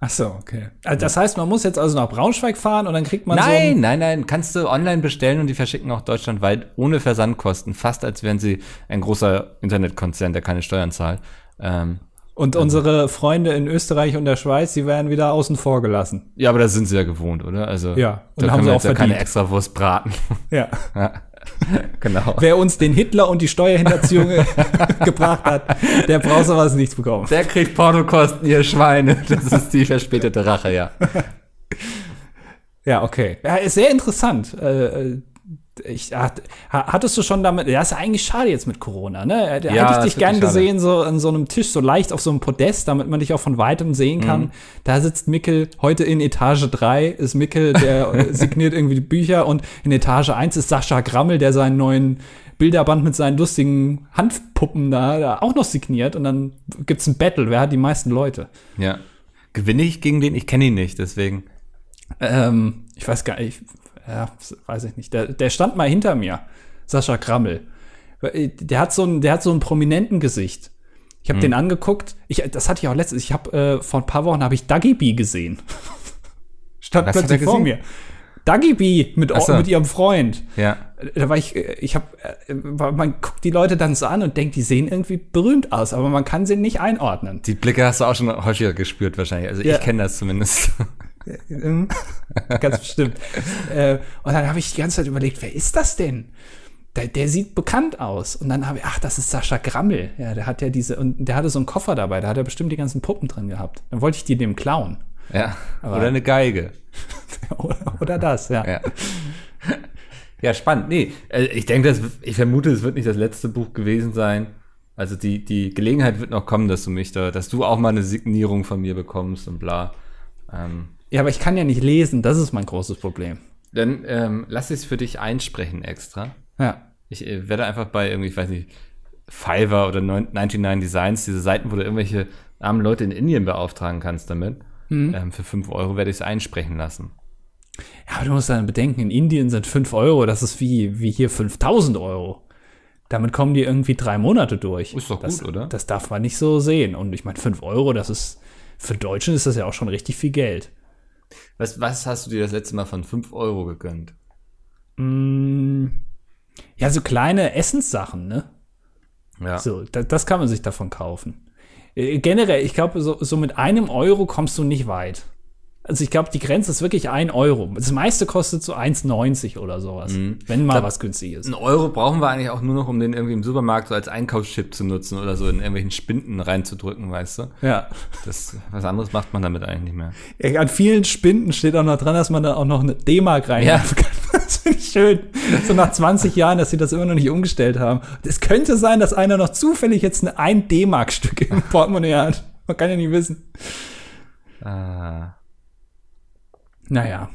B: Ach so, okay. Also das heißt, man muss jetzt also nach Braunschweig fahren und dann kriegt man
A: Nein, so nein, nein, kannst du online bestellen und die verschicken auch deutschlandweit ohne Versandkosten, fast als wären sie ein großer Internetkonzern, der keine Steuern zahlt. Ähm,
B: und also, unsere Freunde in Österreich und der Schweiz, die werden wieder außen vor gelassen.
A: Ja, aber das sind sie ja gewohnt, oder? Also
B: ja,
A: und da haben sie auch ja keine extra Wurst braten.
B: Ja. ja. genau. Wer uns den Hitler und die Steuerhinterziehung gebracht hat, der braucht sowas nichts bekommen.
A: Der kriegt Portokosten, ihr Schweine. Das ist die verspätete Rache, ja.
B: Ja, okay. Ja, ist sehr interessant. Äh, äh ich, hattest du schon damit, ja, ist eigentlich schade jetzt mit Corona, ne? Da ja, hätte ich dich gern gesehen, so an so einem Tisch, so leicht auf so einem Podest, damit man dich auch von weitem sehen kann. Mhm. Da sitzt Mickel, heute in Etage 3 ist Mickel, der signiert irgendwie die Bücher und in Etage 1 ist Sascha Grammel, der seinen neuen Bilderband mit seinen lustigen Handpuppen da, da auch noch signiert und dann gibt's ein Battle, wer hat die meisten Leute?
A: Ja. Gewinne ich gegen den? Ich kenne ihn nicht, deswegen.
B: Ähm, ich weiß gar nicht, ja, weiß ich nicht, der, der stand mal hinter mir, Sascha Krammel. Äh, der hat so ein, der hat so ein prominenten Gesicht. Ich habe hm. den angeguckt. Ich, das hatte ich auch letztens. Ich habe äh, vor ein paar Wochen habe ich Dagi B gesehen. Stand Was plötzlich vor mir. Dagi B mit, so. mit ihrem Freund.
A: Ja.
B: Da war ich, äh, ich habe, äh, man guckt die Leute dann so an und denkt, die sehen irgendwie berühmt aus, aber man kann sie nicht einordnen.
A: Die Blicke hast du auch schon häufiger gespürt wahrscheinlich. Also ja. ich kenne das zumindest.
B: Ganz bestimmt. äh, und dann habe ich die ganze Zeit überlegt, wer ist das denn? Der, der sieht bekannt aus. Und dann habe ich, ach, das ist Sascha Grammel. Ja, der hat ja diese, und der hatte so einen Koffer dabei, da hat er bestimmt die ganzen Puppen drin gehabt. Dann wollte ich die dem klauen.
A: Ja. Aber, oder eine Geige.
B: oder, oder, das, ja.
A: ja. Ja, spannend. Nee, äh, ich denke, ich vermute, es wird nicht das letzte Buch gewesen sein. Also die, die Gelegenheit wird noch kommen, dass du mich da, dass du auch mal eine Signierung von mir bekommst und bla.
B: Ähm, ja, aber ich kann ja nicht lesen, das ist mein großes Problem.
A: Dann ähm, lass ich es für dich einsprechen extra.
B: Ja.
A: Ich äh, werde einfach bei irgendwie, ich weiß nicht, Fiverr oder 99 Designs, diese Seiten, wo du irgendwelche armen Leute in Indien beauftragen kannst damit. Mhm. Ähm, für 5 Euro werde ich es einsprechen lassen.
B: Ja, aber du musst dann bedenken, in Indien sind 5 Euro, das ist wie, wie hier 5000 Euro. Damit kommen die irgendwie drei Monate durch.
A: Ist doch
B: das,
A: gut, oder?
B: Das darf man nicht so sehen. Und ich meine, 5 Euro, das ist, für Deutschen ist das ja auch schon richtig viel Geld.
A: Was, was hast du dir das letzte Mal von 5 Euro gegönnt?
B: Mm, ja, so kleine Essenssachen, ne? Ja. So, da, das kann man sich davon kaufen. Äh, generell, ich glaube, so, so mit einem Euro kommst du nicht weit. Also ich glaube, die Grenze ist wirklich ein Euro. Das meiste kostet so 1,90 oder sowas, mhm. wenn mal glaub, was günstig ist.
A: Ein Euro brauchen wir eigentlich auch nur noch, um den irgendwie im Supermarkt so als Einkaufschip zu nutzen oder so in irgendwelchen Spinden reinzudrücken, weißt du?
B: Ja.
A: Das, was anderes macht man damit eigentlich nicht mehr.
B: Ja, an vielen Spinden steht auch noch dran, dass man da auch noch eine D-Mark rein ja. kann. Das finde ich schön. So nach 20 Jahren, dass sie das immer noch nicht umgestellt haben. Es könnte sein, dass einer noch zufällig jetzt ein 1-D-Mark-Stück im Portemonnaie hat. Man kann ja nicht wissen. Ah. Naja,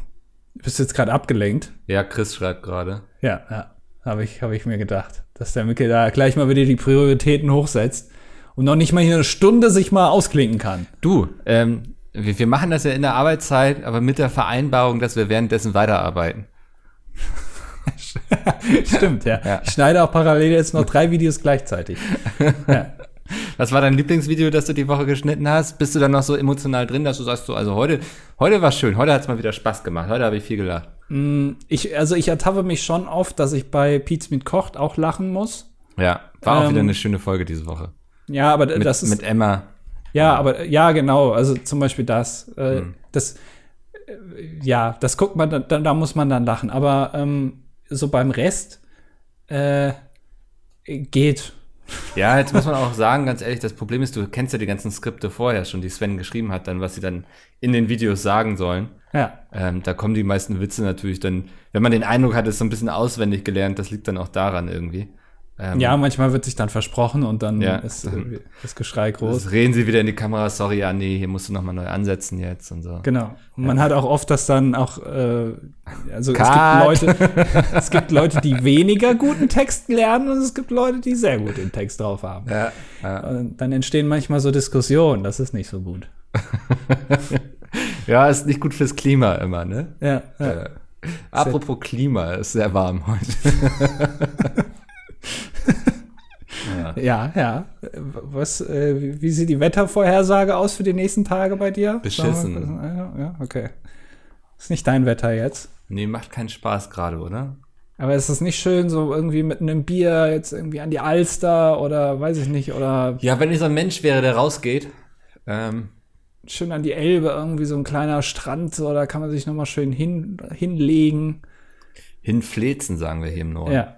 B: bist du jetzt gerade abgelenkt?
A: Ja, Chris schreibt gerade.
B: Ja, ja, habe ich, hab ich mir gedacht, dass der Mickel da gleich mal wieder die Prioritäten hochsetzt und noch nicht mal hier eine Stunde sich mal ausklinken kann.
A: Du, ähm, wir, wir machen das ja in der Arbeitszeit, aber mit der Vereinbarung, dass wir währenddessen weiterarbeiten.
B: Stimmt, ja. ja. Ich schneide auch parallel jetzt noch drei Videos gleichzeitig.
A: Ja. Was war dein Lieblingsvideo, das du die Woche geschnitten hast? Bist du dann noch so emotional drin, dass du sagst, so, also heute, heute war schön, heute hat es mal wieder Spaß gemacht, heute habe ich viel gelacht.
B: Mm, ich, also ich ertappe mich schon oft, dass ich bei Pizza mit Kocht auch lachen muss.
A: Ja, war auch ähm, wieder eine schöne Folge diese Woche.
B: Ja, aber
A: mit,
B: das ist.
A: Mit Emma.
B: Ja, aber ja, genau. Also zum Beispiel das. Äh, Das äh, ja, das guckt man, da, da muss man dann lachen. Aber ähm, so beim Rest äh, geht.
A: Ja, jetzt muss man auch sagen, ganz ehrlich, das Problem ist, du kennst ja die ganzen Skripte vorher schon, die Sven geschrieben hat, dann, was sie dann in den Videos sagen sollen.
B: Ja.
A: Ähm, da kommen die meisten Witze natürlich dann, wenn man den Eindruck hat, ist so ein bisschen auswendig gelernt, das liegt dann auch daran irgendwie. Ähm,
B: Ja, manchmal wird sich dann versprochen und dann
A: Ja.
B: ist äh, das Geschrei groß.
A: das reden sie wieder in die Kamera, sorry, ja, nee, hier musst du nochmal neu ansetzen jetzt und so.
B: Genau. Und man hat auch oft, dass dann auch, äh, also
A: Cut.
B: es gibt Leute, es gibt Leute, die weniger guten Text lernen und es gibt Leute, die sehr gut den Text drauf haben.
A: Ja, ja.
B: Dann entstehen manchmal so Diskussionen, das ist nicht so gut.
A: ja, ist nicht gut fürs Klima immer, ne?
B: Ja, ja.
A: Äh, apropos Klima, ist sehr warm heute.
B: ja, ja. Was, äh, wie- sieht die Wettervorhersage aus für die nächsten Tage bei dir?
A: Beschissen.
B: Ja, ja, okay. Ist nicht dein Wetter jetzt.
A: Nee, macht keinen Spaß gerade, oder?
B: Aber ist es nicht schön, so irgendwie mit einem Bier jetzt irgendwie an die Alster oder weiß ich nicht, oder
A: Ja, wenn ich so ein Mensch wäre, der rausgeht, ähm,
B: schön an die Elbe, irgendwie so ein kleiner Strand, so, da kann man sich nochmal schön hin, hinlegen.
A: hinflezen, sagen wir hier im Norden.
B: Ja.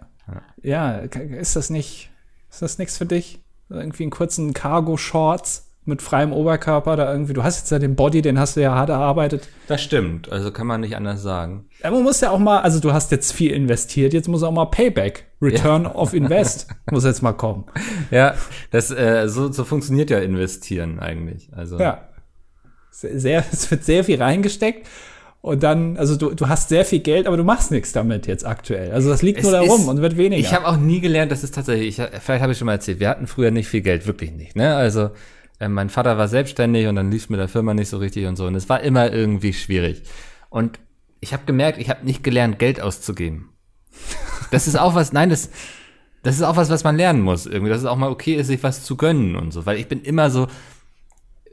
B: Ja, ist das nicht, ist das nichts für dich? Irgendwie einen kurzen Cargo-Shorts mit freiem Oberkörper, da irgendwie, du hast jetzt ja den Body, den hast du ja hart erarbeitet.
A: Das stimmt, also kann man nicht anders sagen.
B: Ja, man muss ja auch mal, also du hast jetzt viel investiert, jetzt muss auch mal Payback, Return of Invest, muss jetzt mal kommen.
A: Ja, das, äh, so, so funktioniert ja investieren eigentlich. Also,
B: Ja. Sehr, es wird sehr viel reingesteckt. Und dann, also du, du hast sehr viel Geld, aber du machst nichts damit jetzt aktuell. Also das liegt
A: Es
B: nur da rum und wird weniger.
A: Ich habe auch nie gelernt, das ist tatsächlich, ich, vielleicht habe ich schon mal erzählt, wir hatten früher nicht viel Geld, wirklich nicht. Ne? Also äh, mein Vater war selbstständig und dann lief mit der Firma nicht so richtig und so. Und es war immer irgendwie schwierig. Und ich habe gemerkt, ich habe nicht gelernt, Geld auszugeben. Das ist auch was, nein, das, das ist auch was, was man lernen muss. Irgendwie, dass es auch mal okay ist, sich was zu gönnen und so. Weil ich bin immer so,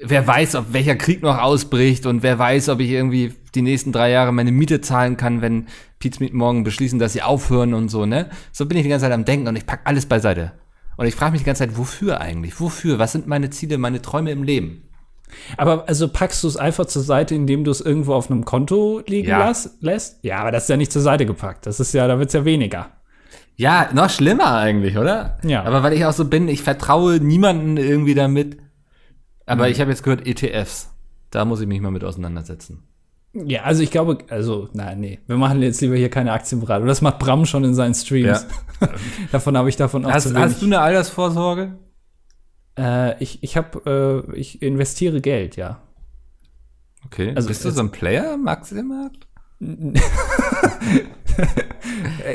A: wer weiß, ob welcher Krieg noch ausbricht und wer weiß, ob ich irgendwie die nächsten drei Jahre meine Miete zahlen kann, wenn Meat morgen beschließen, dass sie aufhören und so, ne? So bin ich die ganze Zeit am Denken und ich pack alles beiseite. Und ich frage mich die ganze Zeit, wofür eigentlich? Wofür? Was sind meine Ziele, meine Träume im Leben?
B: aber also packst du es einfach zur Seite, indem du es irgendwo auf einem Konto liegen
A: Ja.
B: lass, lässt? Ja, aber das ist ja nicht zur Seite gepackt. Das ist ja, da wird's ja weniger.
A: Ja, noch schlimmer eigentlich, oder?
B: Ja.
A: Aber weil ich auch so bin, ich vertraue niemanden irgendwie damit. Aber ich habe jetzt gehört, ETFs. Da muss ich mich mal mit auseinandersetzen.
B: Ja, also ich glaube, also, nein, nee, wir machen jetzt lieber hier keine Aktienberatung. Das macht Bram schon in seinen Streams. davon habe ich davon auch
A: Hast,
B: zu wenig.
A: hast du eine Altersvorsorge?
B: äh, ich ich habe, äh, ich investiere Geld, ja.
A: Okay.
B: Also
A: Bist du so ein Player im Aktienmarkt?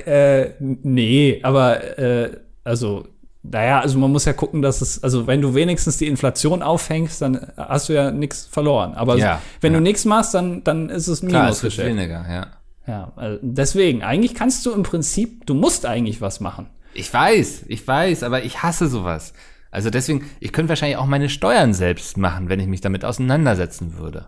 B: Äh, nee, aber äh, also, naja, also man muss ja gucken, dass es, also wenn du wenigstens die Inflation aufhängst, dann hast du ja nichts verloren. Aber
A: Ja,
B: wenn
A: ja.
B: du nichts machst, dann, dann ist es ein
A: Klar, es wird
B: Minusgeschäft.
A: weniger, ja.
B: Ja, also deswegen, eigentlich kannst du im Prinzip, du musst eigentlich was machen.
A: Ich weiß, ich weiß, aber ich hasse sowas. Also deswegen, ich könnte wahrscheinlich auch meine Steuern selbst machen, wenn ich mich damit auseinandersetzen würde.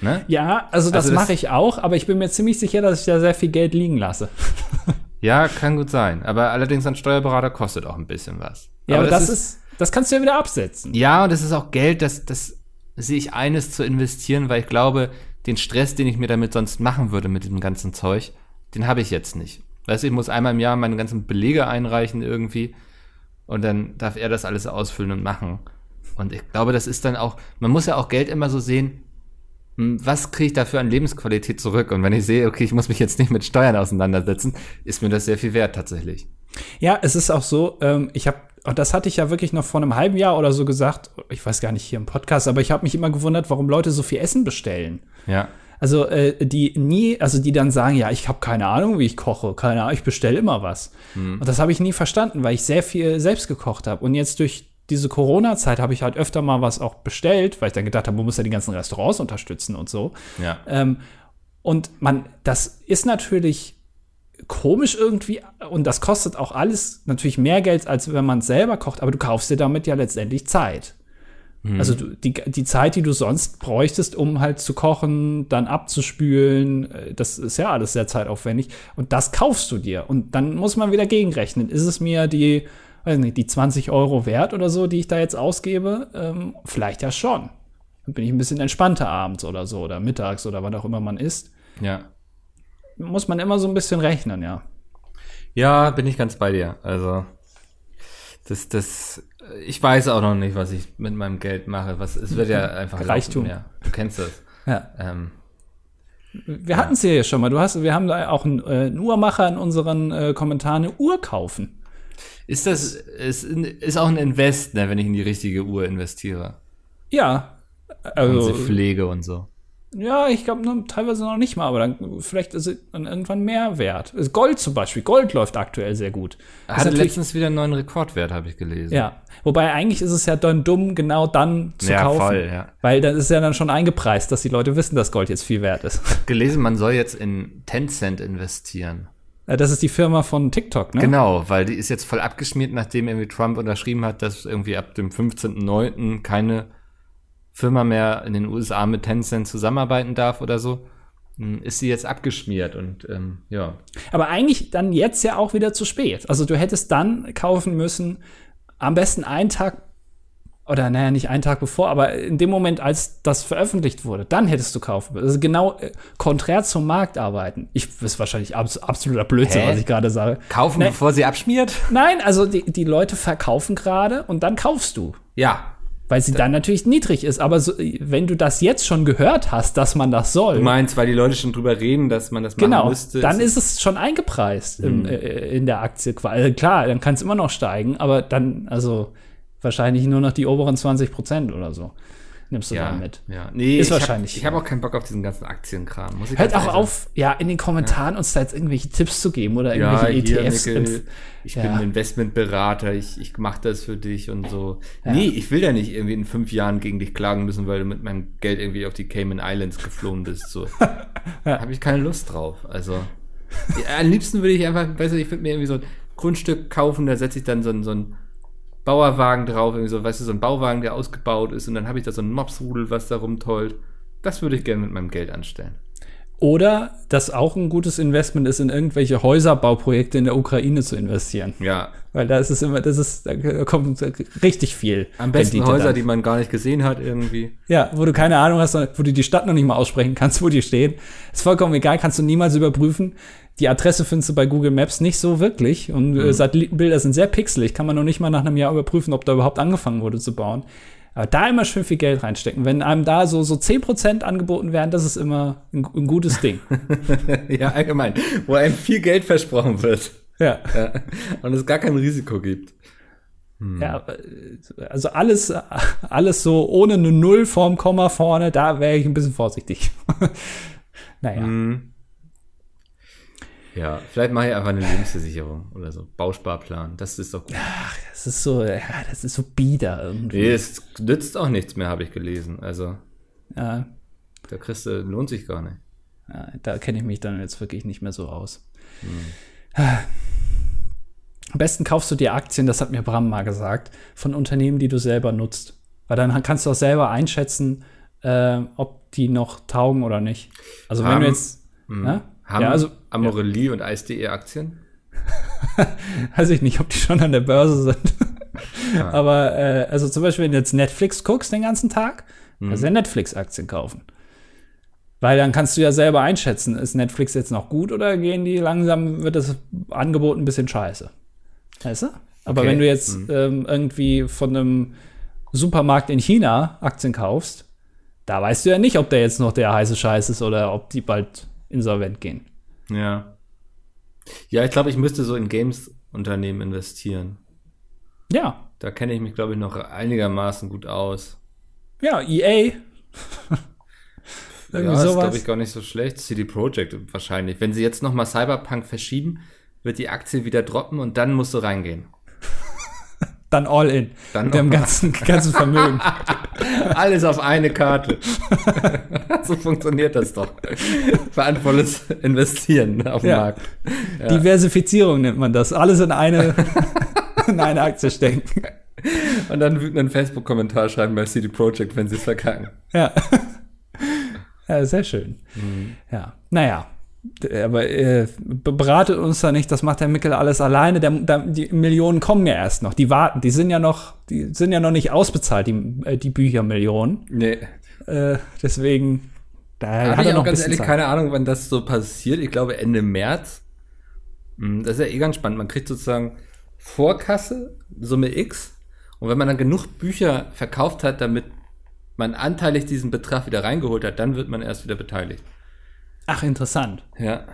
A: Ne?
B: Ja, also das,
A: Also das-
B: mache ich auch, aber ich bin mir ziemlich sicher, dass ich da sehr viel Geld liegen lasse.
A: Ja, kann gut sein. Aber allerdings ein Steuerberater kostet auch ein bisschen was.
B: Ja, aber, das, ist, das kannst du ja wieder absetzen.
A: Ja, und das ist auch Geld, das, das sehe ich eines zu investieren, weil ich glaube, den Stress, den ich mir damit sonst machen würde mit diesem ganzen Zeug, den habe ich jetzt nicht. Weißt du, ich muss einmal im Jahr meine ganzen Belege einreichen irgendwie und dann darf er das alles ausfüllen und machen. Und ich glaube, das ist dann auch, man muss ja auch Geld immer so sehen, was kriege ich dafür an Lebensqualität zurück? Und wenn ich sehe, okay, ich muss mich jetzt nicht mit Steuern auseinandersetzen, ist mir das sehr viel wert tatsächlich.
B: Ja, es ist auch so, ähm, ich habe, und das hatte ich ja wirklich noch vor einem halben Jahr oder so gesagt, ich weiß gar nicht hier im Podcast, aber ich habe mich immer gewundert, warum Leute so viel Essen bestellen.
A: Ja.
B: Also äh, die nie, also die dann sagen, ja, ich habe keine Ahnung, wie ich koche, keine Ahnung, ich bestelle immer was. Und das habe ich nie verstanden, weil ich sehr viel selbst gekocht habe. Und jetzt durch diese Corona-Zeit habe ich halt öfter mal was auch bestellt, weil ich dann gedacht habe, man muss ja die ganzen Restaurants unterstützen und so.
A: Ja.
B: Ähm, und man, das ist natürlich komisch irgendwie und das kostet auch alles natürlich mehr Geld, als wenn man es selber kocht, aber du kaufst dir damit ja letztendlich Zeit. Also du, die, die Zeit, die du sonst bräuchtest, um halt zu kochen, dann abzuspülen, äh, das ist ja alles sehr zeitaufwendig und das kaufst du dir und dann muss man wieder gegenrechnen. Ist es mir die, weiß nicht, die 20 Euro wert oder so, die ich da jetzt ausgebe? Ähm, vielleicht ja schon. Dann bin ich ein bisschen entspannter abends oder so oder mittags oder wann auch immer man isst.
A: Ja.
B: Muss man immer so ein bisschen rechnen, ja.
A: Ja, bin ich ganz bei dir. Also, das, das, ich weiß auch noch nicht, was ich mit meinem Geld mache. Was, es wird ja einfach
B: Reichtum.
A: laufen, Ja, du kennst das.
B: Ja.
A: Ähm,
B: Wir hatten es ja schon mal. Du hast, wir haben da auch einen, äh, einen Uhrmacher in unseren äh, Kommentaren eine Uhr kaufen.
A: Ist das, ist, ist auch ein Invest, ne, wenn ich in die richtige Uhr investiere.
B: Ja. Also,
A: sie pflege und so.
B: ja, ich glaube teilweise noch nicht mal, aber dann vielleicht ist es dann irgendwann mehr wert. Also Gold zum Beispiel. Gold läuft aktuell sehr gut. Natürlich-
A: letztens wieder einen neuen Rekordwert, habe ich gelesen.
B: Ja, wobei eigentlich ist es ja dann dumm, genau dann zu
A: Ja,
B: kaufen.
A: voll, ja.
B: Weil dann ist ja dann schon eingepreist, dass die Leute wissen, dass Gold jetzt viel wert ist.
A: Gelesen, man soll jetzt in Tencent investieren.
B: Äh, Das ist die Firma von TikTok, ne?
A: Genau, weil die ist jetzt voll abgeschmiert, nachdem irgendwie Trump unterschrieben hat, dass irgendwie ab dem 15.09. keine Firma mehr in den USA mit Tencent zusammenarbeiten darf oder so. Hm, Ist sie jetzt abgeschmiert und ähm, ja.
B: Aber eigentlich dann jetzt ja auch wieder zu spät. Also du hättest dann kaufen müssen, am besten einen Tag oder naja, nicht einen Tag bevor, aber in dem Moment, als das veröffentlicht wurde, dann hättest du kaufen müssen. Also genau äh, konträr zum Markt arbeiten. Ich das ist wahrscheinlich abs absoluter Blödsinn,
A: Hä?
B: was ich gerade sage.
A: Kaufen,
B: Nee.
A: bevor sie abschmiert?
B: Nein, also die, die Leute verkaufen gerade und dann kaufst du.
A: Ja.
B: Weil sie dann natürlich niedrig ist. Aber so, wenn du das jetzt schon gehört hast, dass man das soll,
A: Du meinst, weil die Leute schon drüber reden, dass man das machen
B: genau,
A: müsste.
B: dann ist es schon eingepreist im, äh, in der Aktie. Also klar, dann kann es immer noch steigen, aber dann, also wahrscheinlich nur noch die oberen 20 Prozent oder so. Nimmst du
A: ja,
B: dann mit.
A: Ja. Nee,
B: Ist
A: ich hab-
B: wahrscheinlich,
A: Ich habe auch keinen Bock auf diesen ganzen Aktienkram.
B: Hört auch auf, ja, in den Kommentaren uns da jetzt irgendwelche Tipps zu geben oder
A: Ja,
B: irgendwelche
A: hier,
B: ETFs.
A: Nickel, ich
B: Ja.
A: bin ein Investmentberater, ich, ich mache das für dich und so. Nee, ich will ja nicht irgendwie in fünf Jahren gegen dich klagen müssen, weil du mit meinem Geld irgendwie auf die Cayman Islands geflohen bist. So. Habe ich keine Lust drauf. Also, ja, am liebsten würde ich einfach, weißt du, ich würde mir irgendwie so ein Grundstück kaufen, da setze ich dann so ein, so ein Bauerwagen drauf, irgendwie so, weißt du, so ein Bauwagen, der ausgebaut ist und dann habe ich da so ein Mopsrudel, was da rumtollt. Das würde ich gerne mit meinem Geld anstellen.
B: Oder, das auch ein gutes Investment ist, in irgendwelche Häuserbauprojekte in der Ukraine zu investieren.
A: Ja,
B: Weil da ist es immer, das ist, da kommt richtig viel.
A: am besten
B: Rendite
A: Häuser,
B: dann.
A: die man gar nicht gesehen hat irgendwie.
B: Ja, wo du keine Ahnung hast, wo du die Stadt noch nicht mal aussprechen kannst, wo die stehen. Ist vollkommen egal, kannst du niemals überprüfen. Die Adresse findest du bei Google Maps nicht so wirklich. Und
A: Mhm.
B: äh, Satellitenbilder sind sehr pixelig. Kann man noch nicht mal nach einem Jahr überprüfen, ob da überhaupt angefangen wurde zu bauen. Aber da immer schön viel Geld reinstecken. Wenn einem da so, so 10% angeboten werden, das ist immer ein, ein gutes Ding.
A: Ja, allgemein. Wo einem viel Geld versprochen wird.
B: ja.
A: Ja. Und es gar kein Risiko gibt.
B: ja. äh, Also alles, alles so ohne eine Null vorm Komma vorne, da wäre ich ein bisschen vorsichtig. naja.
A: Mhm. Ja, vielleicht mache ich einfach eine Lebensversicherung oder so. Bausparplan. Das ist doch gut.
B: Das ist so, ja, das ist so bieder irgendwie.
A: Nee, es nützt auch nichts mehr, habe ich gelesen. Also,
B: Ja,
A: da kriegst du, lohnt sich gar nicht.
B: ja, da kenne ich mich dann jetzt wirklich nicht mehr so aus.
A: Hm.
B: Am besten kaufst du dir Aktien, das hat mir Bram mal gesagt, von Unternehmen, die du selber nutzt. Weil dann kannst du auch selber einschätzen, äh, ob die noch taugen oder nicht. Also wenn
A: Haben-
B: du jetzt, ja?
A: Haben
B: ja, also
A: Amorelie und Eis.de Aktien?
B: weiß ich nicht, ob die schon an der Börse sind. Aber äh, also zum Beispiel, wenn du jetzt Netflix guckst den ganzen Tag, kannst du ja Netflix-Aktien kaufen. Weil dann kannst du ja selber einschätzen, ist Netflix jetzt noch gut oder gehen die langsam, wird das Angebot ein bisschen scheiße. Weißt du? Aber
A: Okay.
B: wenn du jetzt ähm, irgendwie von einem Supermarkt in China Aktien kaufst, da weißt du ja nicht, ob der jetzt noch der heiße Scheiß ist oder ob die bald insolvent gehen.
A: Ja. Ja, ich glaube, ich müsste so in Games-Unternehmen investieren.
B: Ja,
A: Da kenne ich mich, glaube ich, noch einigermaßen gut aus.
B: ja, EA. Irgendwie
A: ja, ist,
B: sowas.
A: glaube ich, gar nicht so schlecht. CD Projekt wahrscheinlich. Wenn sie jetzt noch mal Cyberpunk verschieben, wird die Aktie wieder droppen und dann musst du reingehen.
B: Dann all in.
A: Dann
B: mit dem ganzen, ganzen Vermögen.
A: Alles auf eine Karte. so funktioniert das doch. Verantwortliches Investieren auf dem
B: Ja.
A: Markt.
B: Diversifizierung nennt man das. Alles in eine, in eine Aktie stecken.
A: Und dann wütenden Facebook-Kommentar schreiben bei CD Projekt, wenn sie es verkacken.
B: Ja. ja, sehr schön.
A: Mhm.
B: Ja, naja. Aber äh, beratet uns da nicht, das macht der Mickel alles alleine. Der, der, die Millionen kommen ja erst noch. Die warten, die sind ja noch, die sind ja noch nicht ausbezahlt, die, äh, die Büchermillionen.
A: Nee.
B: Äh, deswegen, da
A: Habe ich auch ganz ehrlich Zeit. keine Ahnung, wann das so passiert. Ich glaube Ende März. Hm, das ist ja eh ganz spannend. Man kriegt sozusagen Vorkasse, Summe X. Und wenn man dann genug Bücher verkauft hat, damit man anteilig diesen Betrag wieder reingeholt hat, dann wird man erst wieder beteiligt.
B: Ach, interessant.
A: Ja.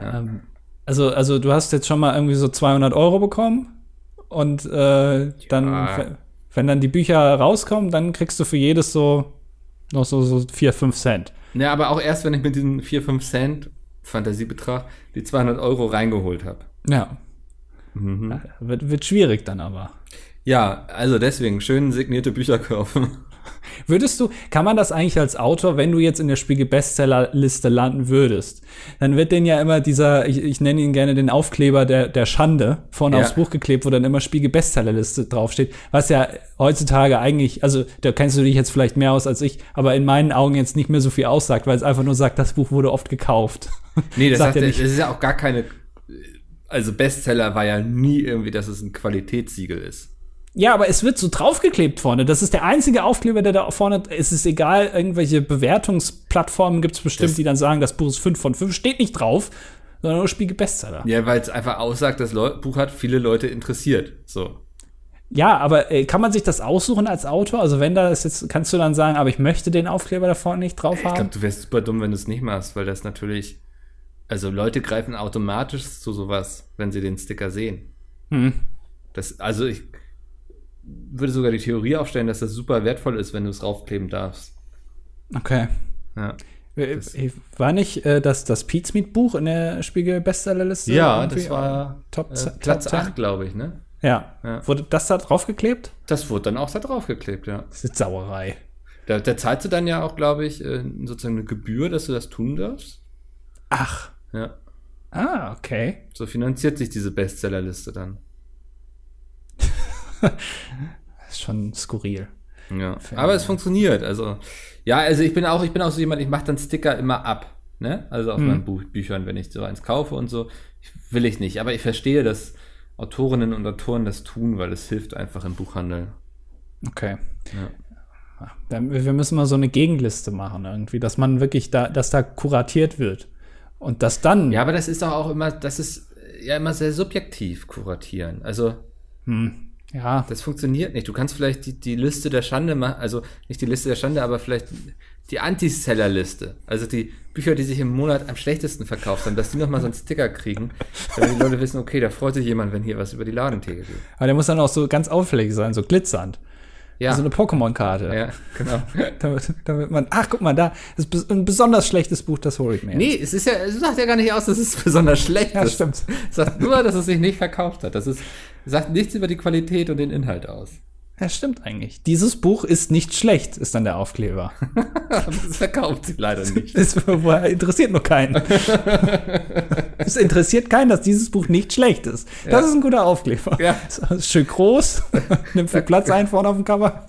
B: ja. Ähm, also, also du hast jetzt schon mal irgendwie so 200 Euro bekommen und äh, dann, ja. wenn dann die Bücher rauskommen, dann kriegst du für jedes so noch so, so 4, 5 Cent.
A: Ja, aber auch erst, wenn ich mit diesen 4, 5 Cent Fantasiebetrag die 200 Euro reingeholt habe.
B: Ja. Mhm. ja wird, wird schwierig dann aber.
A: Ja, also deswegen schön signierte Bücher kaufen.
B: Würdest du, kann man das eigentlich als Autor, wenn du jetzt in der Spiegel Bestsellerliste landen würdest, dann wird den ja immer dieser, ich, ich nenne ihn gerne den Aufkleber der, der Schande vorne ja. aufs Buch geklebt, wo dann immer Spiegel Bestsellerliste draufsteht, was ja heutzutage eigentlich, also da kennst du dich jetzt vielleicht mehr aus als ich, aber in meinen Augen jetzt nicht mehr so viel aussagt, weil es einfach nur sagt, das Buch wurde oft gekauft.
A: Nee, das, sagt ja nicht. das ist ja auch gar keine, also Bestseller war ja nie irgendwie, dass es ein Qualitätssiegel ist.
B: Ja, aber es wird so draufgeklebt vorne. Das ist der einzige Aufkleber, der da vorne. Es ist egal, irgendwelche Bewertungsplattformen gibt es bestimmt, das die dann sagen, das Buch ist 5 von 5. Steht nicht drauf, sondern nur Spiegel Bestseller.
A: Ja, weil es einfach aussagt, das Leu Buch hat viele Leute interessiert. So.
B: Ja, aber äh, kann man sich das aussuchen als Autor? Also wenn da ist jetzt, kannst du dann sagen, aber ich möchte den Aufkleber da vorne nicht drauf haben? Ich glaube,
A: du wärst super dumm, wenn du es nicht machst, weil das natürlich, also Leute greifen automatisch zu sowas, wenn sie den Sticker sehen. Hm. Das, also ich, würde sogar die Theorie aufstellen, dass das super wertvoll ist, wenn du es raufkleben darfst.
B: Okay. Ja. Äh, war nicht äh, das, das Pete's Meat Buch in der Spiegel Bestsellerliste?
A: Ja, das war Top, äh, Platz Top 8, glaube ich, ne?
B: Ja. ja. Wurde das da draufgeklebt?
A: Das wurde dann auch da draufgeklebt, ja.
B: Das ist Sauerei.
A: Da, da zahlst du dann ja auch, glaube ich, äh, sozusagen eine Gebühr, dass du das tun darfst.
B: Ach.
A: Ja.
B: Ah, okay.
A: So finanziert sich diese Bestsellerliste dann.
B: ist schon skurril.
A: Ja. Aber es funktioniert. Also, ja, also ich bin auch, ich bin auch so jemand, ich mache dann Sticker immer ab. Ne? Also auf hm. meinen Buch, Büchern, wenn ich so eins kaufe und so. will ich nicht. Aber ich verstehe, dass Autorinnen und Autoren das tun, weil es hilft einfach im Buchhandel.
B: Okay. Ja. Wir müssen mal so eine Gegenliste machen, irgendwie, dass man wirklich da, dass da kuratiert wird. Und das dann.
A: Ja, aber das ist doch auch immer, das ist ja immer sehr subjektiv kuratieren. Also.
B: Hm. Ja.
A: Das funktioniert nicht. Du kannst vielleicht die, die Liste der Schande machen, also nicht die Liste der Schande, aber vielleicht die Anti-Seller-Liste. Also die Bücher, die sich im Monat am schlechtesten verkauft haben, dass die nochmal so einen Sticker kriegen, damit die Leute wissen, okay, da freut sich jemand, wenn hier was über die Ladentheke geht.
B: Aber der muss dann auch so ganz auffällig sein, so glitzernd. Ja. So eine Pokémon-Karte.
A: Ja, genau.
B: damit, damit man, ach, guck mal, da ist ein besonders schlechtes Buch, das hole ich mir.
A: Nee, es ist ja, es sagt ja gar nicht aus, dass es besonders schlecht
B: ja,
A: ist.
B: stimmt.
A: Es sagt nur, dass es sich nicht verkauft hat. Das ist, sagt nichts über die Qualität und den Inhalt aus.
B: Ja, stimmt eigentlich. Dieses Buch ist nicht schlecht, ist dann der Aufkleber.
A: das verkauft sie leider nicht.
B: Das interessiert nur keinen. es interessiert keinen, dass dieses Buch nicht schlecht ist. Das ja. ist ein guter Aufkleber. Ja. Ist schön groß, nimmt viel Platz ein vorne auf dem Cover.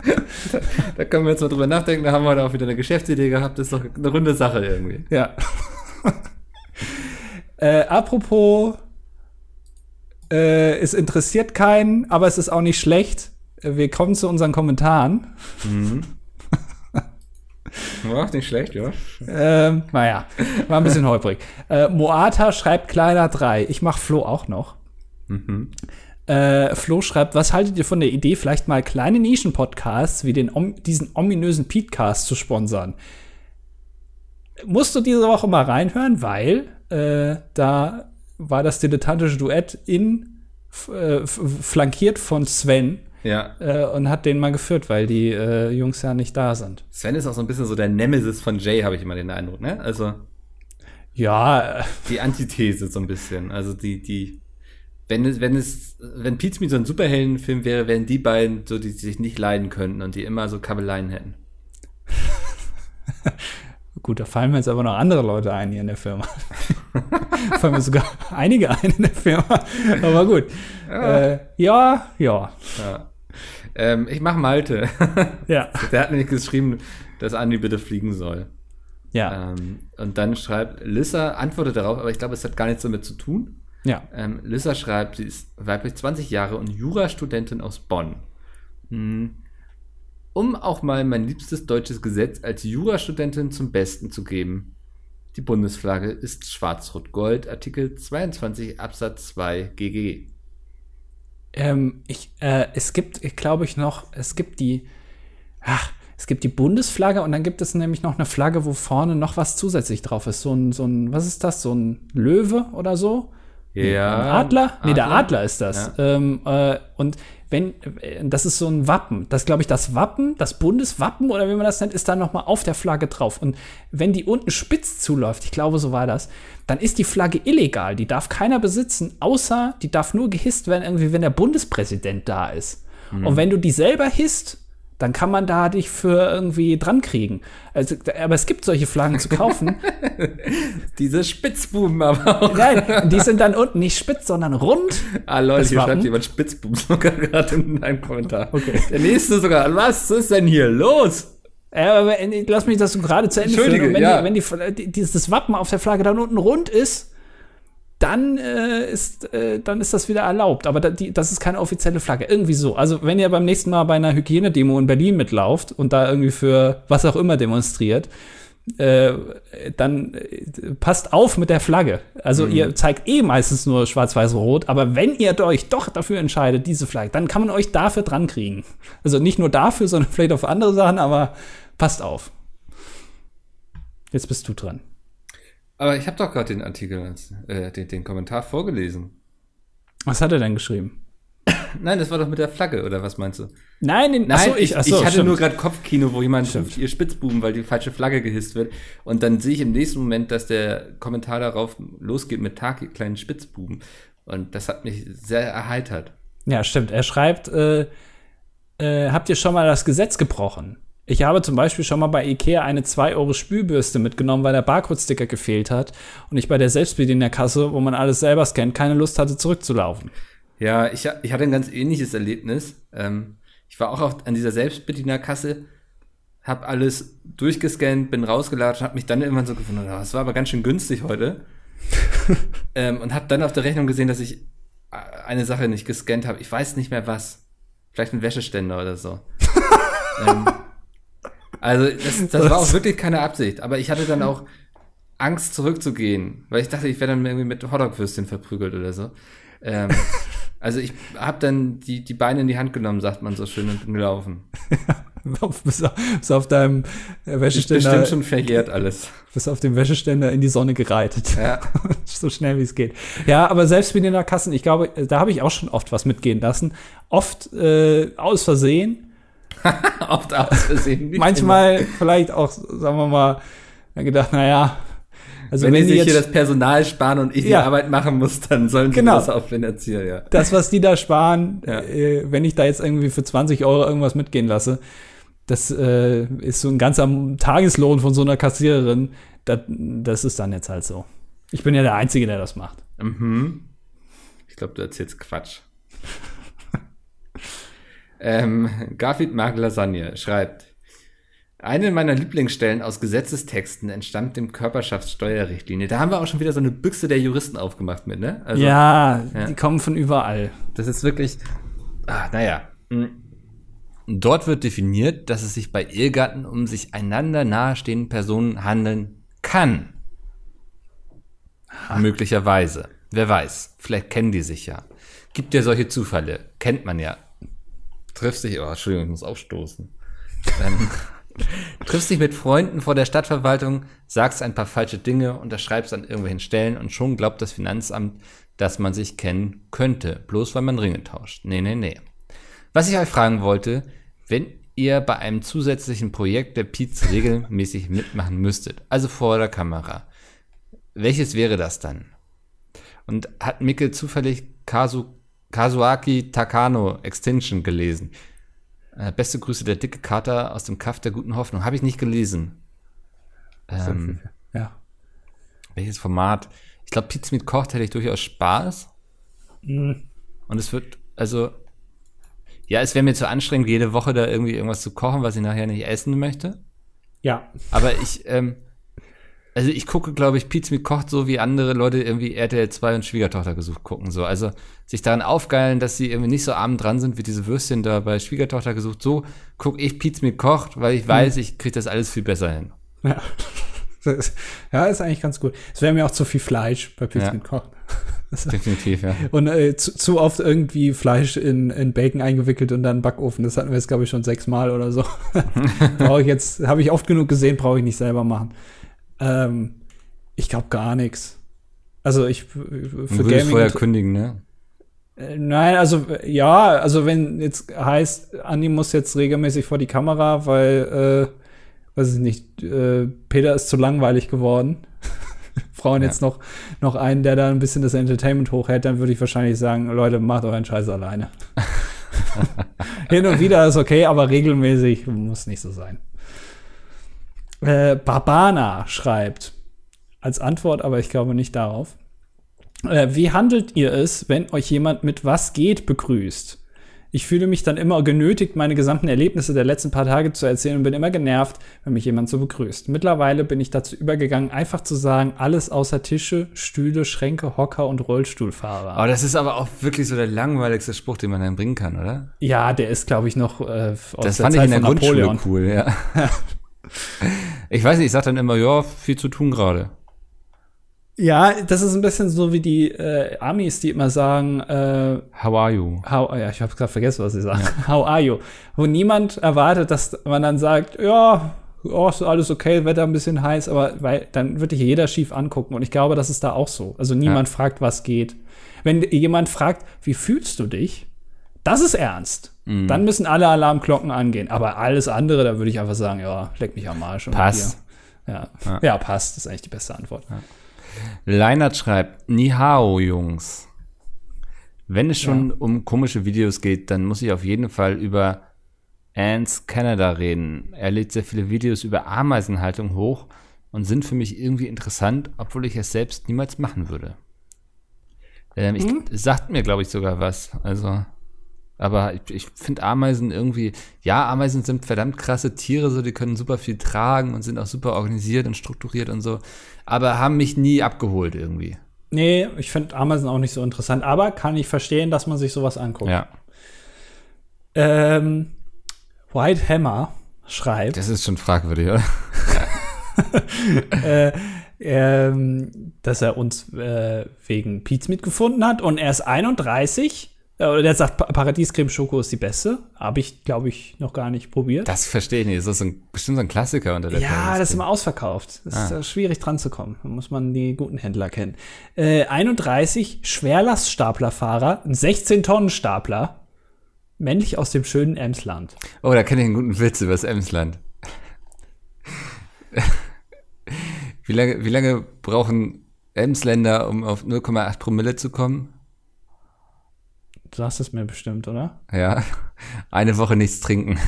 A: Da, da, können wir jetzt mal drüber nachdenken. Da haben wir da auch wieder eine Geschäftsidee gehabt. Das ist doch eine runde Sache irgendwie.
B: Ja. äh, apropos, äh, es interessiert keinen, aber es ist auch nicht schlecht wir kommen zu unseren Kommentaren. Mhm.
A: Ja, nicht schlecht, ja.
B: Ähm, naja, war ein bisschen holprig. Äh, Moata schreibt kleiner 3. Ich mach Flo auch noch. Mhm. Äh, Flo schreibt, was haltet ihr von der Idee, vielleicht mal kleine Nischen-Podcasts wie den, diesen ominösen Petecast zu sponsern? Musst du diese Woche mal reinhören, weil äh, da war das dilettantische Duett in äh, flankiert von Sven
A: ja.
B: Äh, und hat den mal geführt, weil die äh, Jungs ja nicht da sind.
A: Sven ist auch so ein bisschen so der Nemesis von Jay, habe ich immer den Eindruck, ne? Also.
B: Ja.
A: Die Antithese so ein bisschen. Also die, die, wenn es, wenn es, wenn Pete so ein Superheldenfilm wäre, wären die beiden so, die sich nicht leiden könnten und die immer so Kabeleien hätten.
B: Gut, da fallen mir jetzt aber noch andere Leute ein hier in der Firma. fallen mir sogar einige ein in der Firma. Aber gut. Ja, äh, ja. ja.
A: ja. Ähm, ich mache Malte.
B: ja.
A: Der hat nämlich geschrieben, dass Andi bitte fliegen soll.
B: Ja.
A: Ähm, und dann schreibt Lissa, antwortet darauf, aber ich glaube, es hat gar nichts damit zu tun.
B: Ja.
A: Ähm, Lissa schreibt, sie ist weiblich 20 Jahre und Jurastudentin aus Bonn. Hm. Um auch mal mein liebstes deutsches Gesetz als Jurastudentin zum Besten zu geben. Die Bundesflagge ist schwarz-rot-gold, Artikel 22 Absatz 2 GG.
B: Ähm, ich, äh, es gibt, glaube ich, noch, es gibt die, ach, es gibt die Bundesflagge und dann gibt es nämlich noch eine Flagge, wo vorne noch was zusätzlich drauf ist. So ein, so ein, was ist das? So ein Löwe oder so?
A: Ja.
B: Ein Adler? Nee, der
A: Adler.
B: Ist das. Ähm, äh, und wenn, äh, das ist so ein Wappen. Das glaube ich, das Wappen, das Bundeswappen oder wie man das nennt, ist da noch mal auf der Flagge drauf. Und wenn die unten spitz zuläuft, ich glaube, so war das, dann ist die Flagge illegal. Die darf keiner besitzen, außer die darf nur gehisst werden, irgendwie, wenn der Bundespräsident da ist. Und wenn du die selber hisst, dann kann man da dich für irgendwie dran kriegen. Also, aber es gibt solche Flaggen zu kaufen.
A: Diese Spitzbuben aber auch.
B: Nein, die sind dann unten nicht spitz, sondern rund.
A: Ah, Leute,
B: Das
A: hier
B: Wappen?
A: schreibt jemand Spitzbuben sogar gerade in einem Kommentar.
B: Okay.
A: Der nächste sogar. Was ist denn hier los?
B: Ja, aber wenn- lass mich das gerade zu Ende führen. Und wenn,
A: ja.
B: die, wenn die, dieses Wappen auf der Flagge dann unten rund ist, dann, äh, ist, äh, dann ist das wieder erlaubt. Aber da, die, das ist keine offizielle Flagge. Irgendwie so. Also, wenn ihr beim nächsten Mal bei einer Hygienedemo in Berlin mitlauft und da irgendwie für was auch immer demonstriert, äh, dann äh, passt auf mit der Flagge. Also ihr zeigt eh meistens nur schwarz-weiß-rot, aber wenn ihr euch doch dafür entscheidet, diese Flagge, dann kann man euch dafür dran kriegen. Also nicht nur dafür, sondern vielleicht auf andere Sachen, aber passt auf. Jetzt bist du dran.
A: Aber ich habe doch gerade den Artikel, äh, den, den Kommentar vorgelesen.
B: Was hat er denn geschrieben?
A: Nein, das war doch mit der Flagge, oder was meinst du?
B: Nein, den,
A: Nein,
B: achso,
A: ich,
B: achso,
A: ich hatte
B: stimmt.
A: nur gerade Kopfkino, wo jemand
B: Stimmt.
A: ruft, ihr Spitzbuben, weil die falsche Flagge gehisst wird. Und dann sehe ich im nächsten Moment, dass der Kommentar darauf losgeht mit Tag, ihr kleinen Spitzbuben. Und das hat mich sehr erheitert.
B: Ja, stimmt. Er schreibt, äh, äh, habt ihr schon mal das Gesetz gebrochen? Ich habe zum Beispiel schon mal bei Ikea eine 2 Euro Spülbürste mitgenommen, weil der Barcode-Sticker gefehlt hat und ich bei der Selbstbedienungskasse, wo man alles selber scannt, keine Lust hatte, zurückzulaufen.
A: Ja, ich, ich hatte ein ganz ähnliches Erlebnis. Ähm, ich war auch auf, an dieser Selbstbedienerkasse, habe alles durchgescannt, bin rausgelatscht, habe mich dann irgendwann so gefunden, oh, das war aber ganz schön günstig heute. ähm, und habe dann auf der Rechnung gesehen, dass ich äh, eine Sache nicht gescannt habe. Ich weiß nicht mehr was. Vielleicht ein Wäscheständer oder so. ähm, also das, das war auch wirklich keine Absicht. Aber ich hatte dann auch Angst zurückzugehen, weil ich dachte, ich werde dann irgendwie mit Hotdog-Würstchen verprügelt oder so. Ähm, also ich habe dann die, die Beine in die Hand genommen, sagt man so schön, und bin gelaufen.
B: bis, auf, bis auf deinem äh, Wäscheständer,
A: bestimmt schon verjährt alles.
B: bis auf dem Wäscheständer in die Sonne gereitet.
A: Ja.
B: so schnell wie es geht. Ja, aber selbstbedienender Kassen, ich glaube, da habe ich auch schon oft was mitgehen lassen. Oft äh, aus Versehen,
A: Oft aus Versehen.
B: manchmal vielleicht auch, sagen wir mal, gedacht, naja, also
A: Wenn,
B: wenn,
A: die
B: die
A: sich hier das Personal sparen und ich die
B: Ja.
A: Arbeit machen muss, dann sollen sie
B: Genau.
A: das auch finanzieren, ja.
B: das, was die da sparen,
A: Ja.
B: äh, wenn ich da jetzt irgendwie für 20 Euro irgendwas mitgehen lasse, das äh, ist so ein ganzer Tageslohn von so einer Kassiererin. Das, das ist dann jetzt halt so. Ich bin ja der Einzige, der das macht.
A: Mhm. Ich glaube, du erzählst Quatsch. Ähm, Garfield mag Lasagne schreibt, eine meiner Lieblingsstellen aus Gesetzestexten entstammt dem Körperschaftssteuerrichtlinie. Da haben wir auch schon wieder so eine Büchse der Juristen aufgemacht mit, ne? Also,
B: ja,
A: ja.
B: die kommen von überall.
A: Das ist wirklich, ah, naja. Dort wird definiert, dass es sich bei Ehegatten um sich einander nahestehenden Personen handeln kann. Möglicherweise. Wer weiß. Vielleicht kennen die sich ja. Gibt ja solche Zufälle. Kennt man ja. Triffst dich, oh, Entschuldigung, ich muss aufstoßen. ähm, triffst dich mit Freunden vor der Stadtverwaltung, sagst ein paar falsche Dinge, unterschreibst an irgendwelchen Stellen und schon glaubt das Finanzamt, dass man sich kennen könnte, bloß weil man Ringe tauscht. Nee, nee, nee. Was ich euch fragen wollte, wenn ihr bei einem zusätzlichen Projekt der Piz regelmäßig mitmachen müsstet, also vor der Kamera, welches wäre das dann? Und hat Mikkel zufällig Kazu, Kazuaki Takano Extinction gelesen? Äh, beste Grüße, der dicke Kater aus dem Kaff der guten Hoffnung. Habe ich nicht gelesen. Ähm,
B: Ja.
A: welches Format? Ich glaube, Pizza mit kocht hätte ich durchaus Spaß. Und es wird, also, ja, es wäre mir zu anstrengend, jede Woche da irgendwie irgendwas zu kochen, was ich nachher nicht essen möchte.
B: Ja.
A: Aber ich, ähm, Also ich gucke, glaube ich, Pizza mit kocht so wie andere Leute irgendwie RTL 2 und Schwiegertochter gesucht gucken. So. Also sich daran aufgeilen, dass sie irgendwie nicht so arm dran sind wie diese Würstchen da bei Schwiegertochter gesucht. So gucke ich Pizza mit kocht, weil ich weiß, ich kriege das alles viel besser hin.
B: Ja. Ist, ja, ist eigentlich ganz gut. Es wäre mir auch zu viel Fleisch bei Pizza
A: Ja.
B: mit Koch.
A: Definitiv, ja.
B: Und äh, zu, zu oft irgendwie Fleisch in, in Bacon eingewickelt und dann in Backofen. Das hatten wir jetzt, glaube ich, schon sechsmal oder so. brauche ich jetzt, habe ich oft genug gesehen, brauche ich nicht selber machen. Ähm, ich glaube gar nichts. Also ich für
A: Du würdest vorher kündigen, ne?
B: Äh, Nein, also äh, ja, also wenn jetzt heißt, Andi muss jetzt regelmäßig vor die Kamera, weil, äh, weiß ich nicht, äh, Peter ist zu langweilig geworden. Frauen
A: Ja.
B: jetzt noch, noch einen, der da ein bisschen das Entertainment hochhält, dann würde ich wahrscheinlich sagen, Leute, macht euren Scheiß alleine. Hin und wieder ist okay, aber regelmäßig muss nicht so sein. Äh, Barbana schreibt als Antwort, aber ich glaube nicht darauf. Äh, wie handelt ihr es, wenn euch jemand mit was geht begrüßt? Ich fühle mich dann immer genötigt, meine gesamten Erlebnisse der letzten paar Tage zu erzählen und bin immer genervt, wenn mich jemand so begrüßt. Mittlerweile bin ich dazu übergegangen, einfach zu sagen, alles außer Tische, Stühle, Schränke, Hocker und Rollstuhlfahrer.
A: Aber das ist aber auch wirklich so der langweiligste Spruch, den man dann bringen kann, oder?
B: Ja, der ist, glaube ich, noch äh, aus
A: Das
B: der
A: fand ich
B: Zeit
A: in der
B: von
A: Grundschule
B: Napoleon.
A: cool, ja. ich weiß nicht, ich sag dann immer, ja, viel zu tun gerade.
B: Ja, das ist ein bisschen so wie die äh, Amis, die immer sagen, äh,
A: How are you?
B: How, ja, ich habe gerade vergessen, was sie sagen. How are you? Wo niemand erwartet, dass man dann sagt, ja, oh, ist alles okay, Wetter ein bisschen heiß, aber weil dann wird dich jeder schief angucken und ich glaube, das ist da auch so. Also niemand fragt, was geht. Wenn jemand fragt, wie fühlst du dich? Das ist ernst.
A: Mhm.
B: Dann müssen alle Alarmglocken angehen. Aber alles andere, da würde ich einfach sagen, ja, leck mich am Arsch.
A: Passt.
B: Ja.
A: Ja.
B: ja, passt. Das ist eigentlich die beste Antwort.
A: Leinert schreibt, Nihao, Jungs. Wenn es schon um komische Videos geht, dann muss ich auf jeden Fall über Ants Canada reden. Er lädt sehr viele Videos über Ameisenhaltung hoch und sind für mich irgendwie interessant, obwohl ich es selbst niemals machen würde. Ähm, ich, es sagt mir, glaube ich, sogar was. Also, aber ich, ich finde Ameisen irgendwie, ja, Ameisen sind verdammt krasse Tiere, so die können super viel tragen und sind auch super organisiert und strukturiert und so, aber haben mich nie abgeholt irgendwie.
B: Nee, ich finde Ameisen auch nicht so interessant, aber kann ich verstehen, dass man sich sowas anguckt.
A: Ja,
B: Ähm, White Hammer schreibt,
A: das ist schon fragwürdig, oder?
B: äh, ähm, dass er uns äh, wegen Pizza mitgefunden hat und er ist 31. Äh, Oder der sagt, Pa- Paradiescreme Schoko ist die beste. Habe ich, glaube ich, noch gar nicht probiert.
A: Das verstehe ich nicht. Ist das so ein, bestimmt so ein Klassiker unter der
B: ja, das ist immer ausverkauft. Das ist
A: Ah.
B: äh, schwierig dran zu kommen. Da muss man die guten Händler kennen. Äh, 31, Schwerlaststaplerfahrer, ein 16-Tonnen-Stapler, männlich aus dem schönen Emsland.
A: Oh, da kenne ich einen guten Witz über das Emsland. wie, lange, wie lange brauchen Emsländer, um auf 0,8 Promille zu kommen?
B: Du sagst es mir bestimmt, oder?
A: Ja, eine Woche nichts trinken.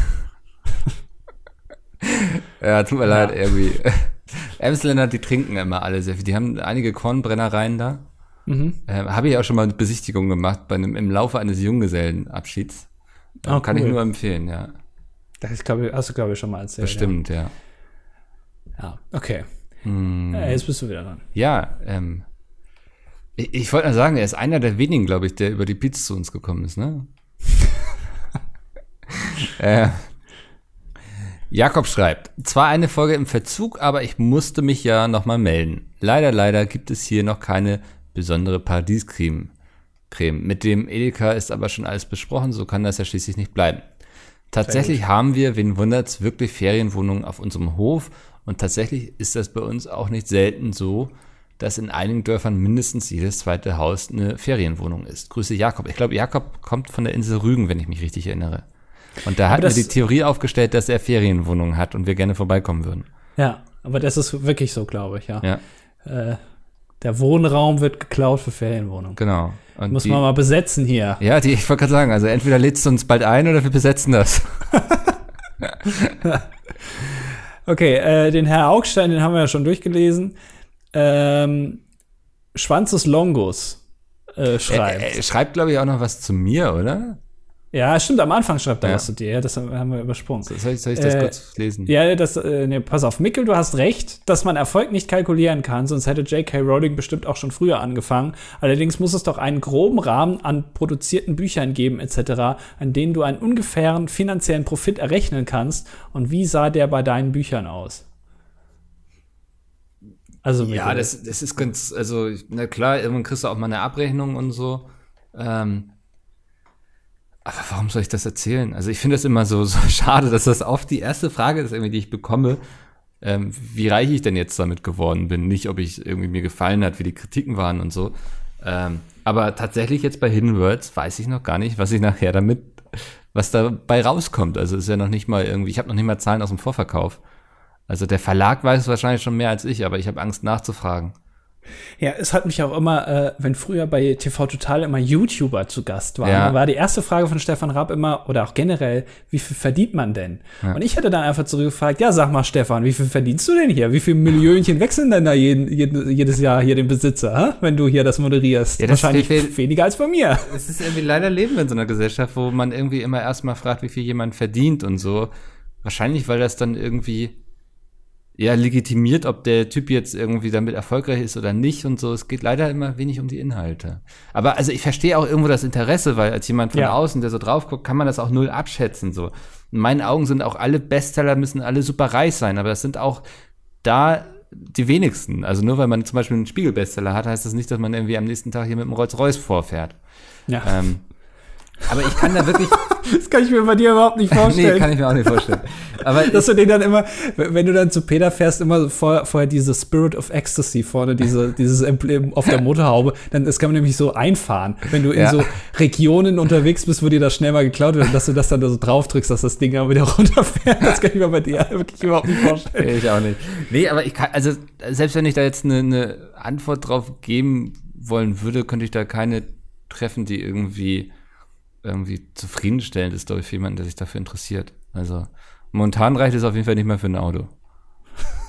A: ja, tut mir leid, irgendwie. Emsländer, die trinken immer alle sehr viel. Die haben einige Kornbrennereien da.
B: Mhm.
A: Ähm, Habe ich auch schon mal eine Besichtigung gemacht bei einem, im Laufe eines Junggesellenabschieds. Ähm,
B: Ah,
A: Kann ich nur empfehlen, ja.
B: Das glaub ich, hast du, glaube ich, schon mal erzählt.
A: Bestimmt, ja.
B: Ja, ja okay.
A: Hm.
B: Äh, jetzt bist du wieder dran.
A: Ja, ähm, ich, ich wollte nur sagen, er ist einer der wenigen, glaube ich, der über die Pizza zu uns gekommen ist, ne? äh, Jakob schreibt, zwar eine Folge im Verzug, aber ich musste mich ja nochmal melden. Leider, leider gibt es hier noch keine besondere Paradiescreme. Creme. Mit dem Edeka ist aber schon alles besprochen, so kann das ja schließlich nicht bleiben. Tatsächlich haben wir, wen wundert's, wirklich Ferienwohnungen auf unserem Hof und tatsächlich ist das bei uns auch nicht selten so, dass in einigen Dörfern mindestens jedes zweite Haus eine Ferienwohnung ist. Grüße Jakob. Ich glaube, Jakob kommt von der Insel Rügen, wenn ich mich richtig erinnere. Und da hat
B: das-
A: die Theorie aufgestellt, dass er Ferienwohnungen hat und wir gerne vorbeikommen würden.
B: Ja, aber das ist wirklich so, glaube ich, ja.
A: Ja,
B: Äh, der Wohnraum wird geklaut für Ferienwohnungen.
A: genau. Und
B: Muss
A: die,
B: man mal besetzen hier.
A: ja, die, ich wollte gerade sagen, also entweder lädst du uns bald ein oder wir besetzen das.
B: Okay, äh, den Herr Augstein, den haben wir ja schon durchgelesen. Ähm, Schwanzus Longus äh, schreibt.
A: Er, er schreibt, glaube ich, auch noch was zu mir, oder?
B: Ja, stimmt, am Anfang schreibt er
A: Ja.
B: was zu dir, ja, das haben wir übersprungen.
A: Soll ich, soll ich das
B: Äh,
A: kurz lesen?
B: Ja, das, äh, nee, pass auf, Mikkel, du hast recht, dass man Erfolg nicht kalkulieren kann, sonst hätte J.K. Rowling bestimmt auch schon früher angefangen. Allerdings muss es doch einen groben Rahmen an produzierten Büchern geben, etc., an denen du einen ungefähren finanziellen Profit errechnen kannst. Und wie sah der bei deinen Büchern aus? Also,
A: Ja, das, das ist ganz, also, na klar, irgendwann kriegst du auch mal eine Abrechnung und so. Ähm, aber warum soll ich das erzählen? Also ich finde das immer so, so schade, dass das oft die erste Frage ist, irgendwie, die ich bekomme, ähm, wie reich ich denn jetzt damit geworden bin. Nicht, ob ich irgendwie mir gefallen hat, wie die Kritiken waren und so. Ähm, aber tatsächlich jetzt bei Hidden Words weiß ich noch gar nicht, was ich nachher damit, was dabei rauskommt. Also ist ja noch nicht mal irgendwie, ich habe noch nicht mal Zahlen aus dem Vorverkauf. Also der Verlag weiß wahrscheinlich schon mehr als ich, aber ich habe Angst nachzufragen.
B: Ja, es hat mich auch immer, äh, wenn früher bei TV Total immer YouTuber zu Gast waren,
A: Ja.
B: war die erste Frage von Stefan Raab immer, oder auch generell, wie viel verdient man denn? Und ich hätte dann einfach zurückgefragt, ja, sag mal Stefan, wie viel verdienst du denn hier? Wie viel Millionchen wechseln denn da jeden, jeden, jedes Jahr hier den Besitzer, hä? wenn du hier das moderierst?
A: Ja, das
B: Wahrscheinlich
A: fehlt-
B: weniger als bei mir.
A: Es ist irgendwie leider leben wir in so einer Gesellschaft, wo man irgendwie immer erstmal fragt, wie viel jemand verdient und so. Wahrscheinlich, weil das dann irgendwie ja legitimiert, ob der Typ jetzt irgendwie damit erfolgreich ist oder nicht und so. Es geht leider immer wenig um die Inhalte. Aber also ich verstehe auch irgendwo das Interesse, weil als jemand von
B: Ja.
A: außen, der so drauf guckt, kann man das auch null abschätzen. So. In meinen Augen sind auch alle Bestseller müssen alle super reich sein, aber das sind auch da die wenigsten. Also nur weil man zum Beispiel einen Spiegel-Bestseller hat, heißt das nicht, dass man irgendwie am nächsten Tag hier mit einem Rolls-Royce vorfährt.
B: Ja.
A: Ähm, aber ich kann da wirklich.
B: Das kann ich mir bei dir überhaupt nicht
A: nee,
B: vorstellen.
A: kann ich mir auch nicht vorstellen. Aber
B: dass du den dann immer, wenn du dann zu Peter fährst, immer so vor, vorher diese Spirit of Ecstasy vorne, diese, dieses Emblem auf der Motorhaube, dann das kann man nämlich so einfahren. Wenn du in
A: Ja.
B: so Regionen unterwegs bist, wo dir das schnell mal geklaut wird, dass du das dann da so drauf drückst, dass das Ding dann wieder runterfährt, das kann ich mir bei dir wirklich überhaupt nicht vorstellen.
A: ich auch nicht. Nee, aber ich kann, also selbst wenn ich da jetzt eine, eine Antwort drauf geben wollen würde, könnte ich da keine treffen, die irgendwie irgendwie zufriedenstellend ist, glaube ich, für jemanden, der sich dafür interessiert. Also momentan reicht es auf jeden Fall nicht mehr für ein Auto.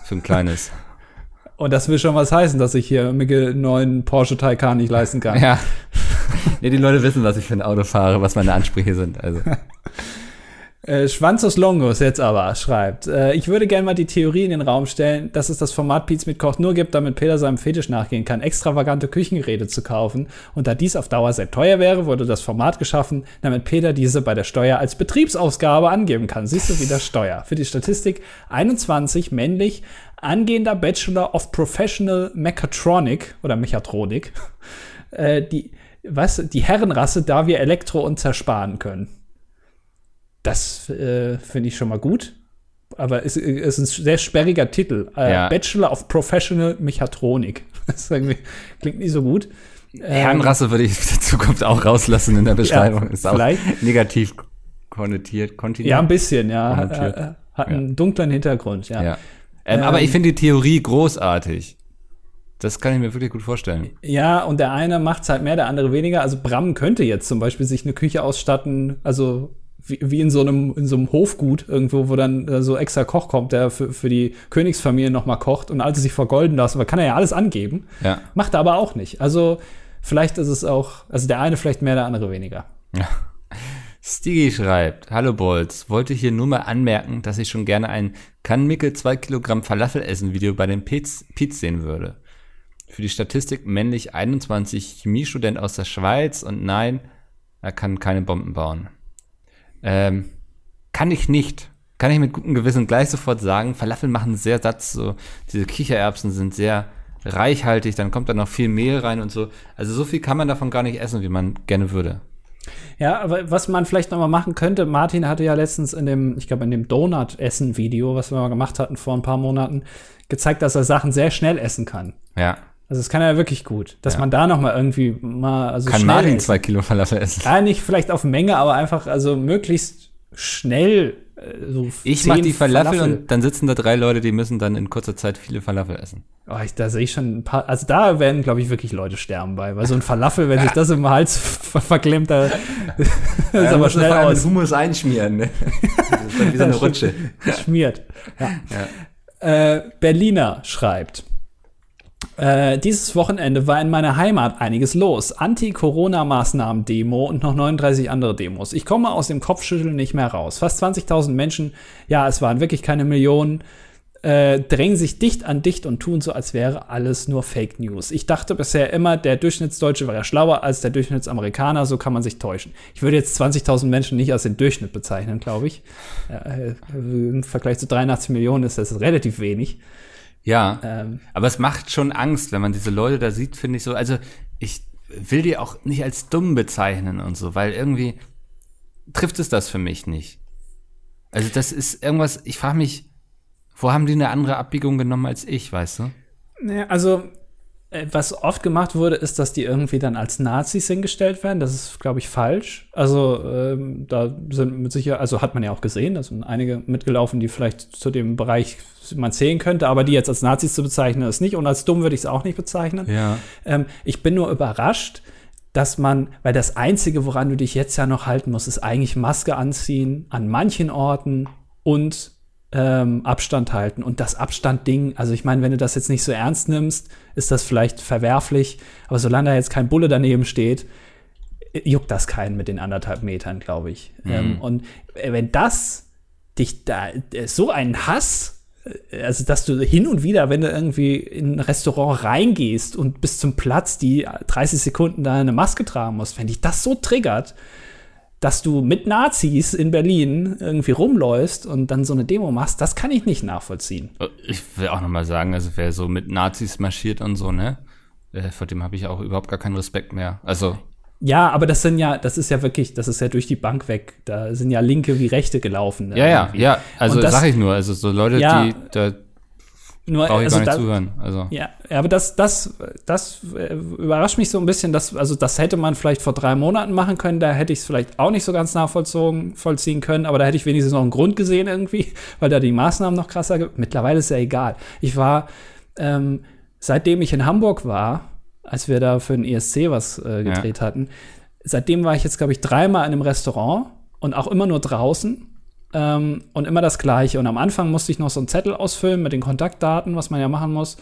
A: Für ein kleines.
B: Und das will schon was heißen, dass ich hier Mickel neuen Porsche Taycan nicht leisten kann.
A: ja. Nee, die Leute wissen, was ich für ein Auto fahre, was meine Ansprüche sind. Also.
B: Äh, Schwanzus Longus jetzt aber schreibt, äh, ich würde gerne mal die Theorie in den Raum stellen, dass es das Format Pizza mit Koch nur gibt, damit Peter seinem Fetisch nachgehen kann, extravagante Küchengeräte zu kaufen. Und da dies auf Dauer sehr teuer wäre, wurde das Format geschaffen, damit Peter diese bei der Steuer als Betriebsausgabe angeben kann. Siehst du wieder Steuer. Für die Statistik 21 männlich, angehender Bachelor of Professional Mechatronic oder Mechatronik. Äh, die, was? Die Herrenrasse, da wir Elektro und zersparen können. Das äh, finde ich schon mal gut. Aber es, es ist ein sehr sperriger Titel. Äh,
A: Ja.
B: Bachelor of Professional Mechatronik. Das ist klingt nicht so gut. Ähm,
A: Herrenrasse würde ich die Zukunft auch rauslassen in der Beschreibung. ist auch
B: vielleicht.
A: negativ konnotiert. kontinuiert.
B: Ja, ein bisschen, ja.
A: Konnotiert.
B: Äh, äh, hat einen dunklen Hintergrund, ja.
A: Ja. Ähm,
B: Ähm,
A: aber ich finde die Theorie großartig. Das kann ich mir wirklich gut vorstellen.
B: Ja, und der eine macht es halt mehr, der andere weniger. Also Bram könnte jetzt zum Beispiel sich eine Küche ausstatten, also wie, wie in so einem in so einem Hofgut irgendwo, wo dann äh, so extra Koch kommt, der für, für die Königsfamilie noch mal kocht und alte sich vergolden lassen, weil kann er ja alles angeben.
A: Ja.
B: Macht er aber auch nicht. Also vielleicht ist es auch, also der eine vielleicht mehr, der andere weniger.
A: Stiggy schreibt, Hallo Bolz, wollte hier nur mal anmerken, dass ich schon gerne ein Kann Mickel 2 Kilogramm Falafel essen Video bei den Piz, Piz sehen würde. Für die Statistik männlich 21, Chemiestudent aus der Schweiz und nein, er kann keine Bomben bauen. Ähm, kann ich nicht. Kann ich mit gutem Gewissen gleich sofort sagen. Falafel machen sehr satt, so diese Kichererbsen sind sehr reichhaltig, dann kommt da noch viel Mehl rein und so. Also so viel kann man davon gar nicht essen, wie man gerne würde.
B: Ja, aber was man vielleicht noch mal machen könnte, Martin hatte ja letztens in dem, ich glaube in dem Donut-Essen-Video, was wir mal gemacht hatten vor ein paar Monaten, gezeigt, dass er Sachen sehr schnell essen kann.
A: Ja.
B: Also das kann er wirklich gut, dass
A: Ja.
B: man da noch mal irgendwie mal also
A: Kann
B: schnell
A: Martin zwei Kilo Falafel essen?
B: Ja, nicht vielleicht auf Menge, aber einfach also möglichst schnell äh, so
A: Ich
B: zehn
A: mach die Falafel, und dann sitzen da drei Leute, die müssen dann in kurzer Zeit viele Falafel essen.
B: oh, ich, da sehe ich schon ein paar, also da werden glaube ich wirklich Leute sterben bei, weil so ein Falafel, wenn sich das im Hals ver verklemmt, da ist aber schnell aus.
A: Hummus einschmieren, ne? Das ist dann wie so eine Rutsche.
B: schmiert. Ja. Äh, Berliner schreibt. Äh, dieses Wochenende war in meiner Heimat einiges los. Anti-Corona-Maßnahmen-Demo und noch 39 andere Demos. Ich komme aus dem Kopfschütteln nicht mehr raus. Fast 20.000 Menschen, ja, es waren wirklich keine Millionen, äh, drängen sich dicht an dicht und tun so, als wäre alles nur Fake News. Ich dachte bisher immer, der Durchschnittsdeutsche wäre schlauer als der Durchschnittsamerikaner, so kann man sich täuschen. Ich würde jetzt 20.000 Menschen nicht als den Durchschnitt bezeichnen, glaube ich. Äh, Im Vergleich zu 83 Millionen ist das relativ wenig.
A: Ja, ähm, aber es macht schon Angst, wenn man diese Leute da sieht, finde ich so. Also ich will die auch nicht als dumm bezeichnen und so, weil irgendwie trifft es das für mich nicht. Also das ist irgendwas, ich frage mich, wo haben die eine andere Abbiegung genommen als ich, weißt du?
B: Ja, also was oft gemacht wurde, ist, dass die irgendwie dann als Nazis hingestellt werden. Das ist, glaube ich, falsch. Also ähm, da sind mit sicher, also hat man ja auch gesehen, da sind einige mitgelaufen, die vielleicht zu dem Bereich man zählen könnte, aber die jetzt als Nazis zu bezeichnen, ist nicht. Und als dumm würde ich es auch nicht bezeichnen.
A: Ja.
B: Ähm, ich bin nur überrascht, dass man, weil das Einzige, woran du dich jetzt ja noch halten musst, ist eigentlich Maske anziehen an manchen Orten und ähm, Abstand halten. Und das Abstandding, also ich meine, wenn du das jetzt nicht so ernst nimmst, ist das vielleicht verwerflich. Aber solange da jetzt kein Bulle daneben steht, juckt das keinen mit den anderthalb Metern, glaube ich. Mhm. Ähm, und wenn das dich da so einen Hass, äh, also dass du hin und wieder, wenn du irgendwie in ein Restaurant reingehst und bis zum Platz die 30 Sekunden da eine Maske tragen musst, wenn dich das so triggert, dass du mit Nazis in Berlin irgendwie rumläufst und dann so eine Demo machst, das kann ich nicht nachvollziehen.
A: Äh, ich will auch noch mal sagen, also wer so mit Nazis marschiert und so, ne? Äh, vor dem habe ich auch überhaupt gar keinen Respekt mehr. Also
B: ja, aber das sind ja, das ist ja wirklich, das ist ja durch die Bank weg. Da sind ja Linke wie Rechte gelaufen.
A: Ne, ja, ja, ja. Also das, sag ich nur, also so Leute, ja, die da
B: nur, Brauche ich also gar nicht da, zuhören. Also. Ja, aber das, das, das äh, überrascht mich so ein bisschen. Dass, also das hätte man vielleicht vor drei Monaten machen können. Da hätte ich es vielleicht auch nicht so ganz nachvollzogen vollziehen können. Aber da hätte ich wenigstens noch einen Grund gesehen irgendwie, weil da die Maßnahmen noch krasser. Mittlerweile ist ja egal. Ich war, ähm, seitdem ich in Hamburg war, als wir da für den ESC was äh, gedreht ja. hatten, seitdem war ich jetzt, glaube ich, dreimal in einem Restaurant und auch immer nur draußen ähm, und immer das Gleiche. Und am Anfang musste ich noch so einen Zettel ausfüllen mit den Kontaktdaten, was man ja machen muss.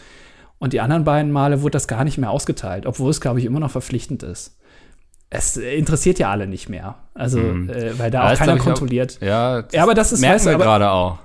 B: Und die anderen beiden Male wurde das gar nicht mehr ausgeteilt, obwohl es, glaube ich, immer noch verpflichtend ist. Es interessiert ja alle nicht mehr. Also, hm. äh, weil da auch keiner kontrolliert.
A: Auch, ja,
B: ja, aber das ist
A: merken wir gerade auch.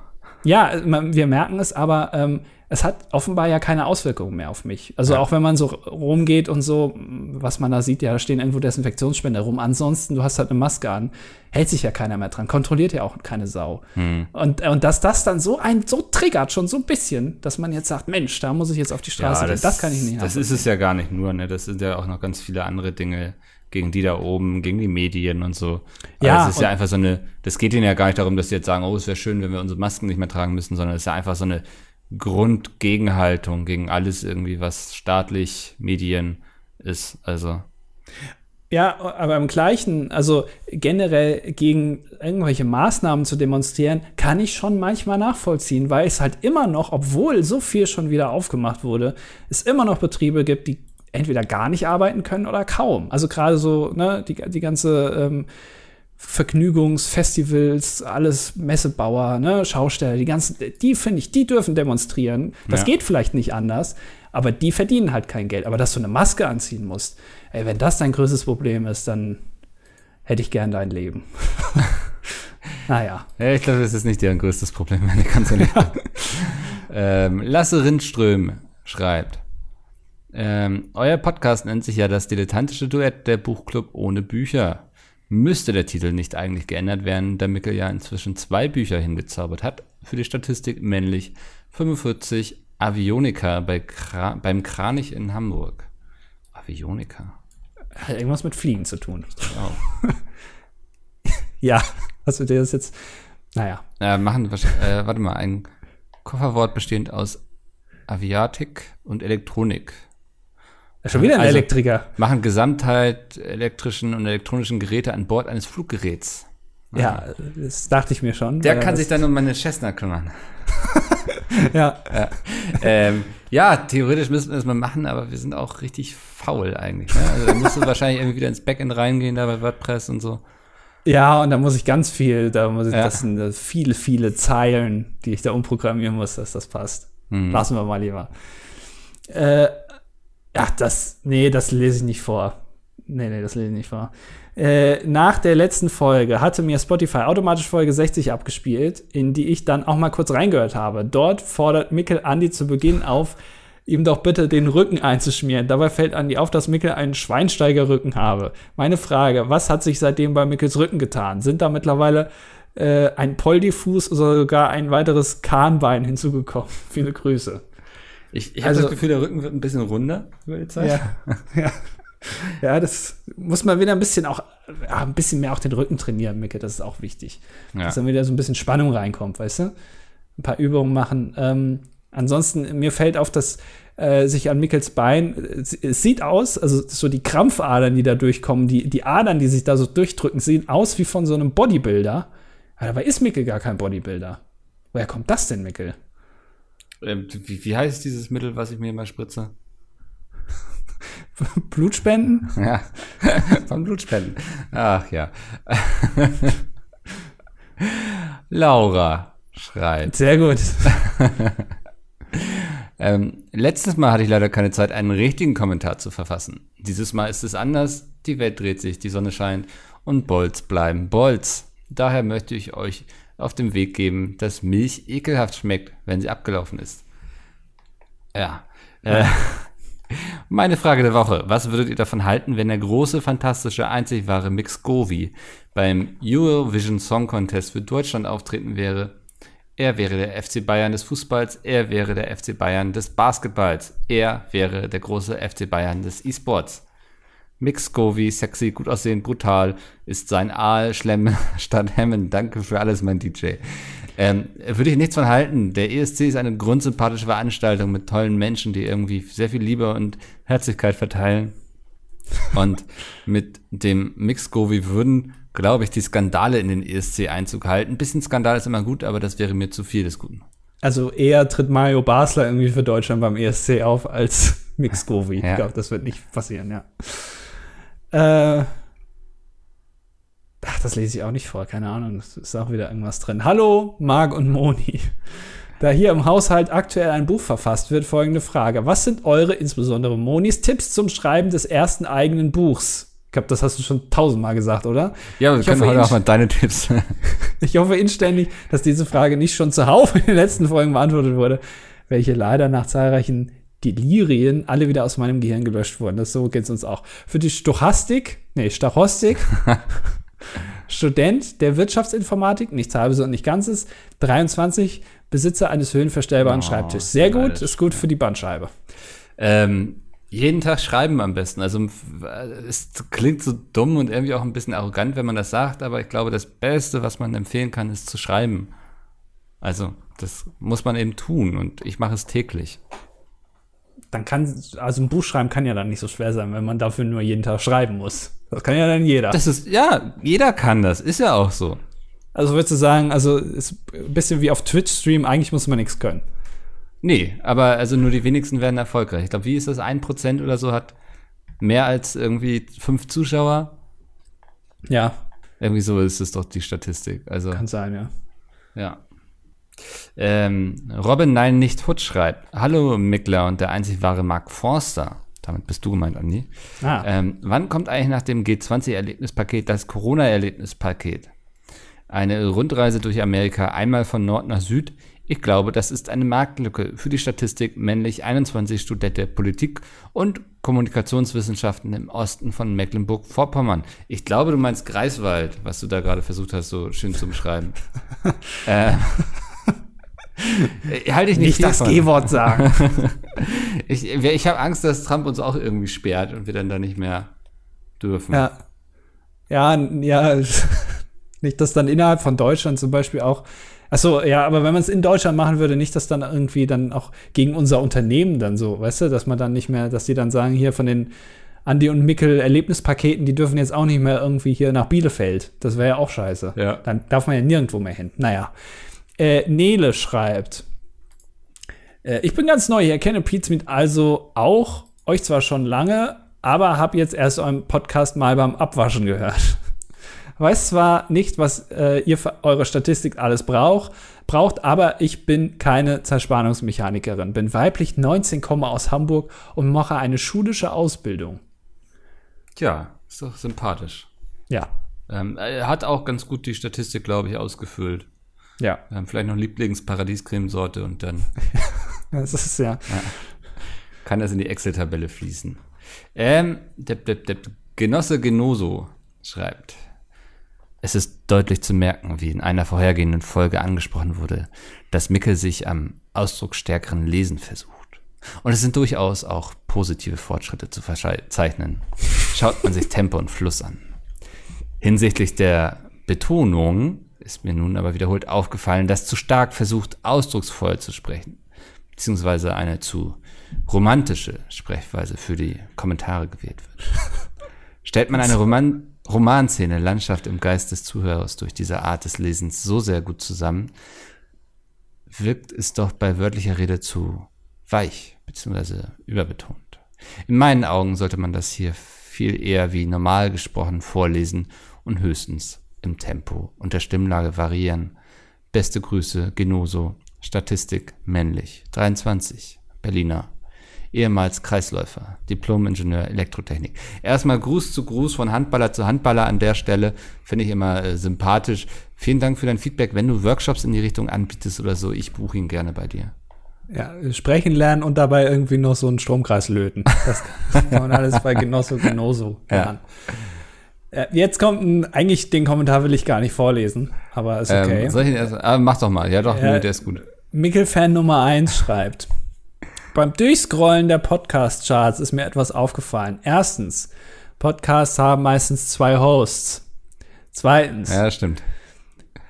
B: Ja, wir merken es, aber ähm, es hat offenbar ja keine Auswirkungen mehr auf mich. Also ja. auch wenn man so rumgeht und so, was man da sieht, ja, da stehen irgendwo Desinfektionsspender rum. Ansonsten, du hast halt eine Maske an, hält sich ja keiner mehr dran, kontrolliert ja auch keine Sau. Hm. Und, und dass das dann so ein, so triggert schon so ein bisschen, dass man jetzt sagt, Mensch, da muss ich jetzt auf die Straße ja,
A: das, gehen, das kann ich nicht Das ist es ja gar nicht nur, ne? Das sind ja auch noch ganz viele andere Dinge gegen die da oben, gegen die Medien und so. Aber ja, es ist ja einfach so eine, das geht ihnen ja gar nicht darum, dass sie jetzt sagen, oh, es wäre schön, wenn wir unsere Masken nicht mehr tragen müssen, sondern es ist ja einfach so eine Grundgegenhaltung gegen alles irgendwie, was staatlich Medien ist. Also.
B: Ja, aber im gleichen, also generell gegen irgendwelche Maßnahmen zu demonstrieren, kann ich schon manchmal nachvollziehen, weil es halt immer noch, obwohl so viel schon wieder aufgemacht wurde, es immer noch Betriebe gibt, die entweder gar nicht arbeiten können oder kaum. Also gerade so, ne, die, die ganze ähm, Vergnügungsfestivals, alles Messebauer, ne, Schausteller, die ganzen, die finde ich, die dürfen demonstrieren. Das ja. geht vielleicht nicht anders, aber die verdienen halt kein Geld. Aber dass du eine Maske anziehen musst, ey, wenn das dein größtes Problem ist, dann hätte ich gern dein Leben. naja.
A: Ja, ich glaube, das ist nicht deren größtes Problem, wenn ich ganz ehrlich ähm, Lasse Rindström schreibt. Ähm, euer Podcast nennt sich ja das dilettantische Duett der Buchclub ohne Bücher müsste der Titel nicht eigentlich geändert werden, da Mickel ja inzwischen zwei Bücher hingezaubert hat. Für die Statistik männlich 45 Avionika bei Kra beim Kranich in Hamburg. Avionika.
B: Hat irgendwas mit Fliegen zu tun. Oh. ja, du dir das jetzt. Naja.
A: Äh, machen, äh, warte mal, ein Kofferwort bestehend aus Aviatik und Elektronik.
B: Schon wieder ein also Elektriker.
A: Machen Gesamtheit elektrischen und elektronischen Geräte an Bord eines Fluggeräts.
B: Ja, das dachte ich mir schon.
A: Der kann sich dann um meine Cessna kümmern.
B: ja.
A: Ja. Ähm, ja, theoretisch müssen wir das mal machen, aber wir sind auch richtig faul eigentlich. Ne? Also da musst du wahrscheinlich irgendwie wieder ins Backend reingehen, da bei WordPress und so.
B: Ja, und da muss ich ganz viel, da muss ich, ja. das sind viele, viele Zeilen, die ich da umprogrammieren muss, dass das passt. Mhm. Lassen wir mal lieber. Äh, Ach, das, nee, das lese ich nicht vor. Nee, nee, das lese ich nicht vor. Äh, nach der letzten Folge hatte mir Spotify automatisch Folge 60 abgespielt, in die ich dann auch mal kurz reingehört habe. Dort fordert Mikkel Andi zu Beginn auf, ihm doch bitte den Rücken einzuschmieren. Dabei fällt Andi auf, dass Mikkel einen Schweinsteigerrücken habe. Meine Frage, was hat sich seitdem bei Mickels Rücken getan? Sind da mittlerweile äh, ein Poldifuß oder sogar ein weiteres Kahnbein hinzugekommen? Viele Grüße.
A: Ich, ich habe also, das Gefühl, der Rücken wird ein bisschen runder über die Zeit.
B: Ja, ja. Ja, das muss man wieder ein bisschen auch, ja, ein bisschen mehr auch den Rücken trainieren, Micke, das ist auch wichtig. Ja. Dass dann wieder so ein bisschen Spannung reinkommt, weißt du? Ein paar Übungen machen. Ähm, ansonsten, mir fällt auf, dass äh, sich an Mickels Bein, es sieht aus, also so die Krampfadern, die da durchkommen, die, die Adern, die sich da so durchdrücken, sehen aus wie von so einem Bodybuilder. Aber dabei ist Mickel gar kein Bodybuilder. Woher kommt das denn, Mickel?
A: Ähm, wie, wie heißt dieses Mittel, was ich mir immer spritze?
B: Blutspenden?
A: Ja, von Blutspenden. Ach ja. Laura schreibt.
B: Sehr gut.
A: ähm, letztes Mal hatte ich leider keine Zeit, einen richtigen Kommentar zu verfassen. Dieses Mal ist es anders. Die Welt dreht sich, die Sonne scheint und Bolz bleiben Bolz. Daher möchte ich euch auf den Weg geben, dass Milch ekelhaft schmeckt, wenn sie abgelaufen ist. Ja. Äh, meine Frage der Woche. Was würdet ihr davon halten, wenn der große, fantastische, einzig wahre Mix Govi beim Eurovision Song Contest für Deutschland auftreten wäre? Er wäre der FC Bayern des Fußballs, er wäre der FC Bayern des Basketballs, er wäre der große FC Bayern des E-Sports. Mix Govi, sexy, gut aussehend, brutal, ist sein Aal, Schlemm statt Hemmen. Danke für alles, mein DJ. Ähm, würde ich nichts von halten. Der ESC ist eine grundsympathische Veranstaltung mit tollen Menschen, die irgendwie sehr viel Liebe und Herzlichkeit verteilen. Und mit dem Mix-Govi würden, glaube ich, die Skandale in den ESC Einzug halten. Ein bisschen Skandal ist immer gut, aber das wäre mir zu viel des Guten.
B: Also eher tritt Mario Basler irgendwie für Deutschland beim ESC auf als Mix-Govi. Ja. Ich glaube, das wird nicht passieren, ja. Äh, Ach, das lese ich auch nicht vor, keine Ahnung. Es ist auch wieder irgendwas drin. Hallo, Marc und Moni. Da hier im Haushalt aktuell ein Buch verfasst wird, folgende Frage. Was sind eure, insbesondere Monis, Tipps zum Schreiben des ersten eigenen Buchs? Ich glaube, das hast du schon tausendmal gesagt, oder?
A: Ja, wir ich können heute auch mal deine Tipps.
B: ich hoffe inständig, dass diese Frage nicht schon zuhauf in den letzten Folgen beantwortet wurde, welche leider nach zahlreichen Delirien alle wieder aus meinem Gehirn gelöscht wurden. Das so geht's uns auch. Für die Stochastik, nee, Stachostik Student der Wirtschaftsinformatik, nichts halbes und nicht ganzes, 23, Besitzer eines höhenverstellbaren oh, Schreibtisches. Sehr gut, ist gut für die Bandscheibe.
A: Ähm, jeden Tag schreiben am besten. Also es klingt so dumm und irgendwie auch ein bisschen arrogant, wenn man das sagt, aber ich glaube, das Beste, was man empfehlen kann, ist zu schreiben. Also das muss man eben tun und ich mache es täglich
B: dann kann, also ein Buch schreiben kann ja dann nicht so schwer sein, wenn man dafür nur jeden Tag schreiben muss. Das kann ja dann jeder.
A: Das ist, ja, jeder kann das, ist ja auch so.
B: Also würdest du sagen, also ist ein bisschen wie auf Twitch-Stream, eigentlich muss man nichts können.
A: Nee, aber also nur die wenigsten werden erfolgreich. Ich glaube, wie ist das? Ein Prozent oder so hat mehr als irgendwie fünf Zuschauer.
B: Ja.
A: Irgendwie so ist es doch die Statistik. Also.
B: Kann sein, ja.
A: Ja. Ähm, Robin Nein nicht Hut schreibt: Hallo Mickler und der einzig wahre Mark Forster. Damit bist du gemeint, Andi. Ah. Ähm, wann kommt eigentlich nach dem G20-Erlebnispaket das Corona-Erlebnispaket? Eine Rundreise durch Amerika, einmal von Nord nach Süd. Ich glaube, das ist eine Marktlücke für die Statistik männlich 21 Studenten Politik und Kommunikationswissenschaften im Osten von Mecklenburg-Vorpommern. Ich glaube, du meinst Greifswald, was du da gerade versucht hast, so schön zu beschreiben. äh,
B: halte ich nicht, nicht das G-Wort sagen.
A: ich ich habe Angst, dass Trump uns auch irgendwie sperrt und wir dann da nicht mehr dürfen.
B: Ja. Ja, ja. nicht, dass dann innerhalb von Deutschland zum Beispiel auch. Achso, ja, aber wenn man es in Deutschland machen würde, nicht, dass dann irgendwie dann auch gegen unser Unternehmen dann so, weißt du, dass man dann nicht mehr, dass die dann sagen, hier von den Andi und Mickel Erlebnispaketen, die dürfen jetzt auch nicht mehr irgendwie hier nach Bielefeld. Das wäre ja auch scheiße.
A: Ja.
B: Dann darf man ja nirgendwo mehr hin. Naja. Äh, Nele schreibt, äh, ich bin ganz neu hier, kenne Pizmeet also auch, euch zwar schon lange, aber habe jetzt erst euren Podcast mal beim Abwaschen gehört. weiß zwar nicht, was äh, ihr für eure Statistik alles braucht, braucht, aber ich bin keine Zerspannungsmechanikerin. Bin weiblich 19, komme aus Hamburg und mache eine schulische Ausbildung.
A: Ja, ist doch sympathisch.
B: Ja.
A: Ähm, er hat auch ganz gut die Statistik, glaube ich, ausgefüllt.
B: Ja.
A: Ähm, vielleicht noch Lieblingsparadiescremesorte und dann
B: Das ist ja.
A: kann das in die Excel-Tabelle fließen. Ähm, der, der, der Genosse Genoso schreibt. Es ist deutlich zu merken, wie in einer vorhergehenden Folge angesprochen wurde, dass Mickel sich am ausdrucksstärkeren Lesen versucht. Und es sind durchaus auch positive Fortschritte zu verzeichnen. Schaut man sich Tempo und Fluss an. Hinsichtlich der Betonung ist mir nun aber wiederholt aufgefallen, dass zu stark versucht, ausdrucksvoll zu sprechen, beziehungsweise eine zu romantische Sprechweise für die Kommentare gewählt wird. Stellt man eine Roman Romanszene, Landschaft im Geist des Zuhörers durch diese Art des Lesens so sehr gut zusammen, wirkt es doch bei wörtlicher Rede zu weich beziehungsweise überbetont. In meinen Augen sollte man das hier viel eher wie normal gesprochen vorlesen und höchstens im Tempo und der Stimmlage variieren. Beste Grüße, Genoso, Statistik, männlich, 23, Berliner, ehemals Kreisläufer, Diplom-Ingenieur Elektrotechnik. Erstmal Gruß zu Gruß von Handballer zu Handballer an der Stelle, finde ich immer äh, sympathisch. Vielen Dank für dein Feedback. Wenn du Workshops in die Richtung anbietest oder so, ich buche ihn gerne bei dir.
B: Ja, sprechen lernen und dabei irgendwie noch so einen Stromkreis löten. Das kann man alles bei Genosso Genoso machen. Ja. Jetzt kommt ein, eigentlich den Kommentar will ich gar nicht vorlesen, aber ist okay.
A: Ähm, soll ich erst, ah, mach doch mal. Ja, doch, nee, der ist gut.
B: Mickel-Fan Nummer 1 schreibt: Beim Durchscrollen der Podcast-Charts ist mir etwas aufgefallen. Erstens, Podcasts haben meistens zwei Hosts. Zweitens,
A: Ja, stimmt.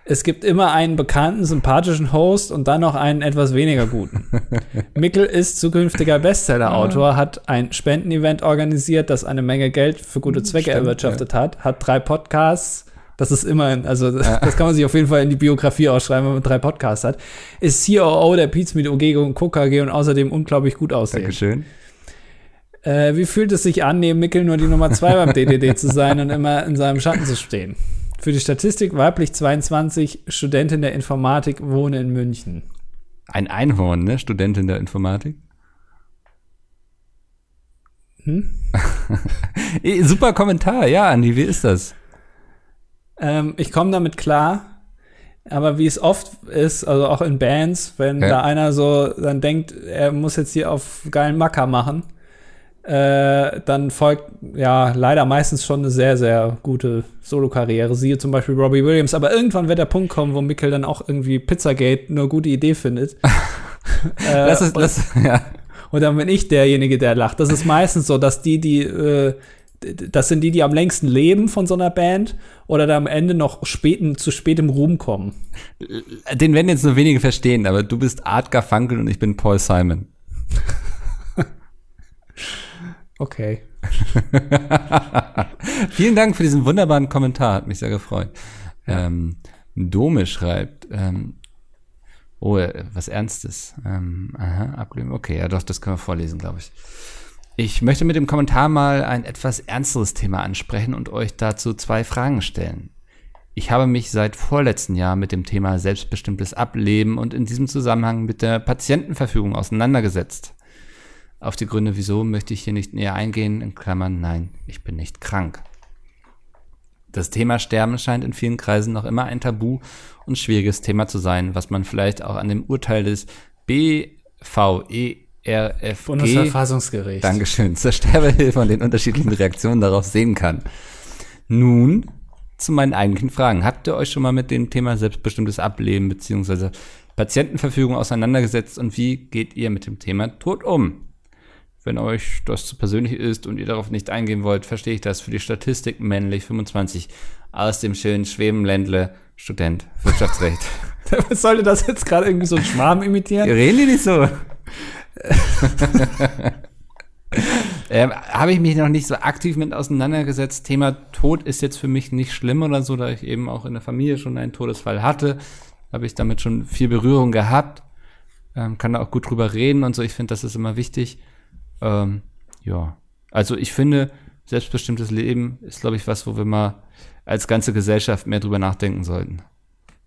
B: Es gibt immer einen bekannten, sympathischen Host und dann noch einen etwas weniger guten. Mickel ist zukünftiger Bestseller-Autor, hat ein Spendenevent organisiert, das eine Menge Geld für gute Zwecke
A: Stimmt,
B: erwirtschaftet hat, hat drei Podcasts. Das ist immerhin, also das, das kann man sich auf jeden Fall in die Biografie ausschreiben, wenn man drei Podcasts hat. Ist COO der Pizmeet OG und AG und außerdem unglaublich gut aussehen.
A: Dankeschön.
B: Äh, wie fühlt es sich an, neben Mickel nur die Nummer zwei beim DDD zu sein und immer in seinem Schatten zu stehen? Für die Statistik weiblich 22, Studentin der Informatik, wohne in München.
A: Ein Einhorn, ne? Studentin der Informatik.
B: Hm?
A: Eh, Super Kommentar, ja, Andi, wie ist das?
B: Ähm, ich komme damit klar, aber wie es oft ist, also auch in Bands, wenn
A: Ja.
B: da einer so dann denkt, er muss jetzt hier auf geilen Macker machen, äh, dann folgt ja leider meistens schon eine sehr, sehr gute Solo-Karriere. Siehe zum Beispiel Robbie Williams. Aber irgendwann wird der Punkt kommen, wo Mikkel dann auch irgendwie Pizzagate eine gute Idee findet. äh,
A: Lass es,
B: und-
A: lass, ja.
B: und dann bin ich derjenige, der lacht. Das ist meistens so, dass die, die, äh, das sind die, die am längsten leben von so einer Band oder da am Ende noch späten, zu spätem Ruhm kommen.
A: Den werden jetzt nur wenige verstehen, aber du bist Art Garfunkel und ich bin Paul Simon.
B: Okay.
A: Vielen Dank für diesen wunderbaren Kommentar, hat mich sehr gefreut. Ähm, Dome schreibt, ähm, oh, äh, was Ernstes. Ähm, aha, abgelehnt. Okay, ja doch, das können wir vorlesen, glaube ich. Ich möchte mit dem Kommentar mal ein etwas ernsteres Thema ansprechen und euch dazu zwei Fragen stellen. Ich habe mich seit vorletzten Jahr mit dem Thema selbstbestimmtes Ableben und in diesem Zusammenhang mit der Patientenverfügung auseinandergesetzt. Auf die Gründe, wieso, möchte ich hier nicht näher eingehen. In Klammern, nein, ich bin nicht krank. Das Thema Sterben scheint in vielen Kreisen noch immer ein Tabu und schwieriges Thema zu sein, was man vielleicht auch an dem Urteil des E BVERFG
B: Bundesverfassungsgericht.
A: Dankeschön. Zur Sterbehilfe und den unterschiedlichen Reaktionen darauf sehen kann. Nun zu meinen eigentlichen Fragen. Habt ihr euch schon mal mit dem Thema selbstbestimmtes Ableben bzw. Patientenverfügung auseinandergesetzt und wie geht ihr mit dem Thema Tod um? Wenn euch das zu persönlich ist und ihr darauf nicht eingehen wollt, verstehe ich das. Für die Statistik männlich 25 aus dem schönen Schwebenländle, Student, Wirtschaftsrecht.
B: Sollte das jetzt gerade irgendwie so ein Schwarm imitieren?
A: Reden die nicht so? ähm, Habe ich mich noch nicht so aktiv mit auseinandergesetzt. Thema Tod ist jetzt für mich nicht schlimm oder so, da ich eben auch in der Familie schon einen Todesfall hatte. Habe ich damit schon viel Berührung gehabt. Ähm, kann da auch gut drüber reden und so. Ich finde, das ist immer wichtig. Ähm, ja. Also ich finde, selbstbestimmtes Leben ist, glaube ich, was, wo wir mal als ganze Gesellschaft mehr drüber nachdenken sollten.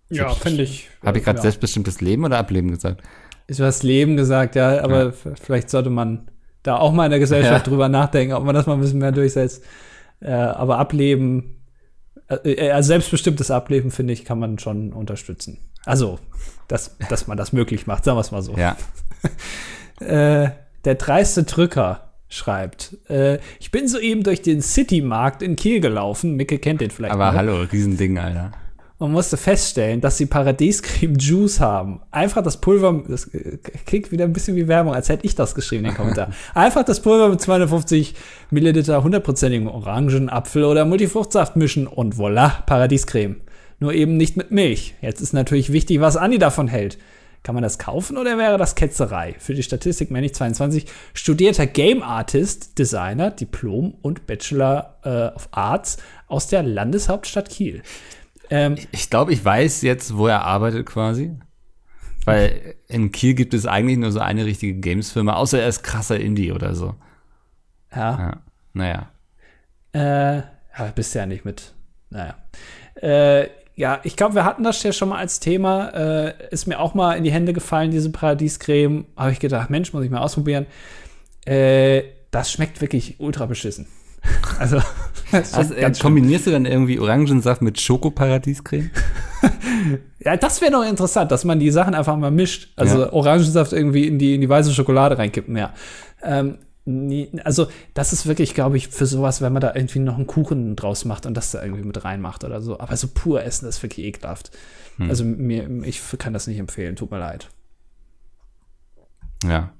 B: Ja, finde ich.
A: Habe ich gerade
B: ja.
A: selbstbestimmtes Leben oder Ableben gesagt?
B: Ist was Leben gesagt, ja, aber
A: Ja.
B: vielleicht sollte man da auch mal in der Gesellschaft
A: Ja.
B: drüber nachdenken, ob man das mal ein bisschen mehr durchsetzt. Äh, aber Ableben, äh, äh, also selbstbestimmtes Ableben, finde ich, kann man schon unterstützen. Also, dass, dass man das möglich macht, sagen wir es mal so.
A: Ja.
B: Äh, der dreiste Drücker schreibt, äh, ich bin soeben durch den City-Markt in Kiel gelaufen. Micke kennt den vielleicht.
A: Aber
B: noch.
A: hallo, Riesending, Alter.
B: und musste feststellen, dass sie Paradiescreme Juice haben. Einfach das Pulver, das äh, klingt wieder ein bisschen wie Werbung, als hätte ich das geschrieben in den Kommentar. Einfach das Pulver mit 250 Milliliter hundertprozentigen Orangenapfel oder Multifruchtsaft mischen und voilà, Paradiescreme. Nur eben nicht mit Milch. Jetzt ist natürlich wichtig, was Andi davon hält. Kann man das kaufen oder wäre das Ketzerei? Für die Statistik männlich 22, studierter Game Artist, Designer, Diplom und Bachelor äh, of Arts aus der Landeshauptstadt Kiel. Ähm,
A: Ich glaube, ich weiß jetzt, wo er arbeitet quasi. Weil in Kiel gibt es eigentlich nur so eine richtige Games-Firma, außer er ist krasser Indie oder so.
B: ja.
A: Ja. Naja.
B: Äh, aber bist ja nicht mit. Naja. Äh, ja, ich glaube, wir hatten das ja schon mal als Thema. Äh, ist mir auch mal in die Hände gefallen, diese Paradiescreme. Habe ich gedacht, Mensch, muss ich mal ausprobieren. Äh, das schmeckt wirklich ultra beschissen. Also,
A: Also, äh, kombinierst du dann irgendwie Orangensaft mit Schokoparadiescreme?
B: Ja, das wäre noch interessant, dass man die Sachen einfach mal mischt. Also
A: Ja.
B: Orangensaft irgendwie in die, in die weiße Schokolade reinkippen, ja. Ähm, nee, also, das ist wirklich, glaube ich, für sowas, wenn man da irgendwie noch einen Kuchen draus macht und das da irgendwie mit reinmacht oder so. Aber so pur essen, das ist wirklich ekelhaft. Also, mir, ich kann das nicht empfehlen, tut mir leid.
A: Ja.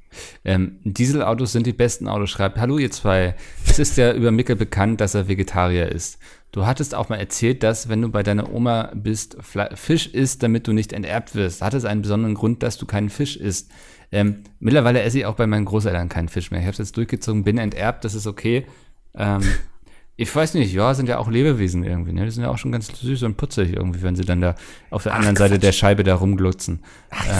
A: Ähm, Dieselautos sind die besten Autos, schreibt. Hallo ihr zwei. Es ist ja über Mickel bekannt, dass er Vegetarier ist. Du hattest auch mal erzählt, dass, wenn du bei deiner Oma bist, Fisch isst, damit du nicht enterbt wirst. Hat es einen besonderen Grund, dass du keinen Fisch isst? Ähm, mittlerweile esse ich auch bei meinen Großeltern keinen Fisch mehr. Ich habe es jetzt durchgezogen, bin enterbt, das ist okay. Ähm, ich weiß nicht, ja, sind ja auch Lebewesen irgendwie, ne? Die sind ja auch schon ganz süß und putzig irgendwie, wenn sie dann da auf der anderen Seite der Scheibe da rumglutzen.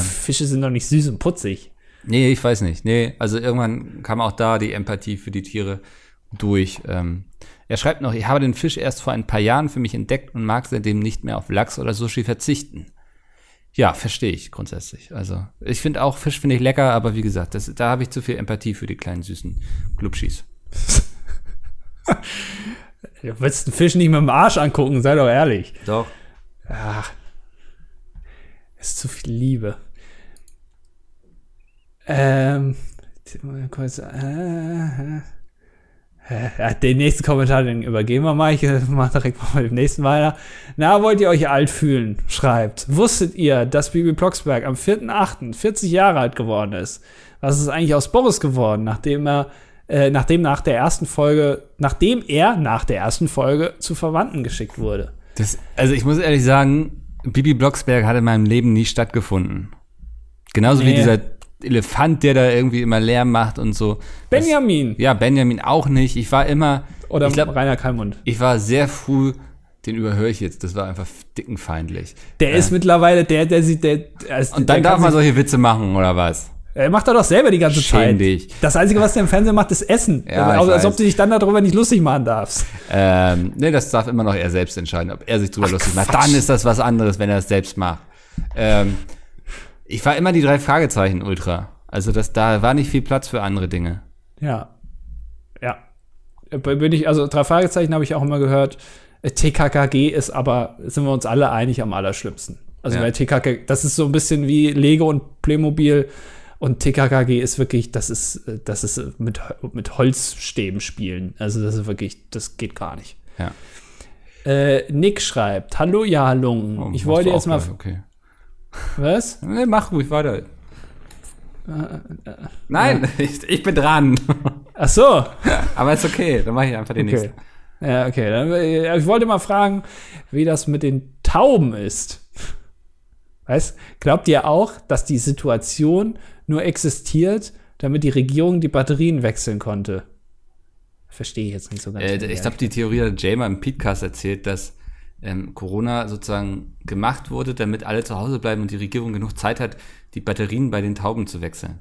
B: Fische sind doch nicht süß und putzig.
A: Nee, ich weiß nicht. Nee, also irgendwann kam auch da die Empathie für die Tiere durch. Ähm, er schreibt noch, ich habe den Fisch erst vor ein paar Jahren für mich entdeckt und mag seitdem nicht mehr auf Lachs oder Sushi verzichten. Ja, verstehe ich grundsätzlich. Also ich finde auch Fisch finde ich lecker, aber wie gesagt, das, da habe ich zu viel Empathie für die kleinen süßen Glubschis.
B: Du willst den Fisch nicht mit dem Arsch angucken, sei doch ehrlich.
A: Doch.
B: Ach, ist zu viel Liebe. Ähm, kurz, äh, äh, äh, den nächsten Kommentar, den übergehen wir mal. Ich äh, mach direkt mal mit dem nächsten weiter. Na, wollt ihr euch alt fühlen? Schreibt. Wusstet ihr, dass Bibi Blocksberg am 4.8. 40 Jahre alt geworden ist? Was ist eigentlich aus Boris geworden, nachdem er, äh, nachdem nach der ersten Folge, nachdem er nach der ersten Folge zu Verwandten geschickt wurde?
A: Das, also ich muss ehrlich sagen, Bibi Blocksberg hat in meinem Leben nie stattgefunden. Genauso wie
B: Nee.
A: dieser Elefant, der da irgendwie immer Lärm macht und so. Das-
B: Benjamin
A: Ja, Benjamin auch nicht. Ich war immer,
B: oder
A: ich glaube,
B: Rainer Kalmund.
A: ich war sehr früh, den überhöre ich jetzt, das war einfach dickenfeindlich.
B: Der ist mittlerweile der, der sieht, der, also
A: Und dann darf man solche Witze machen, oder was?
B: Er macht er doch selber die ganze
A: Schäm
B: Zeit.
A: dich.
B: Das Einzige, was der im Fernsehen macht, ist Essen.
A: Ja,
B: als,
A: ich
B: als ob
A: weiß.
B: du dich dann darüber nicht lustig machen darfst.
A: Ähm, nee, das darf immer noch er selbst entscheiden, ob er sich drüber lustig macht.
B: Quatsch.
A: Dann ist das was anderes, wenn er es selbst macht. Ähm, ich war immer die drei Fragezeichen Ultra. Also das, da war nicht viel Platz für andere Dinge.
B: Ja. Ja. Äh, Bin ich, also drei Fragezeichen habe ich auch immer gehört. Äh, TKKG ist aber, sind wir uns alle einig, am allerschlimmsten. Also
A: Ja.
B: bei TKKG, das ist so ein bisschen wie Lego und Playmobil. Und TKKG ist wirklich, das ist, äh, das ist mit, mit Holzstäben spielen. Also das ist wirklich, das geht gar nicht.
A: Ja.
B: Äh, Nick schreibt, hallo Jahlungen.
A: Oh,
B: ich wollte jetzt mal,
A: Okay.
B: Was?
A: Nee, mach ruhig weiter.
B: Äh,
A: Nein, ich, ich bin dran.
B: Ach so.
A: Aber ist okay, dann mache ich einfach den
B: Okay.
A: nächsten.
B: Ja, okay. Dann, äh, ich wollte mal fragen, wie das mit den Tauben ist. Weißt, glaubt ihr auch, dass die Situation nur existiert, damit die Regierung die Batterien wechseln konnte? Verstehe ich jetzt nicht so ganz.
A: Äh, ich glaube, die Theorie hat Jay mal im Podcast erzählt, dass ähm, Corona sozusagen gemacht wurde, damit alle zu Hause bleiben und die Regierung genug Zeit hat, die Batterien bei den Tauben zu wechseln.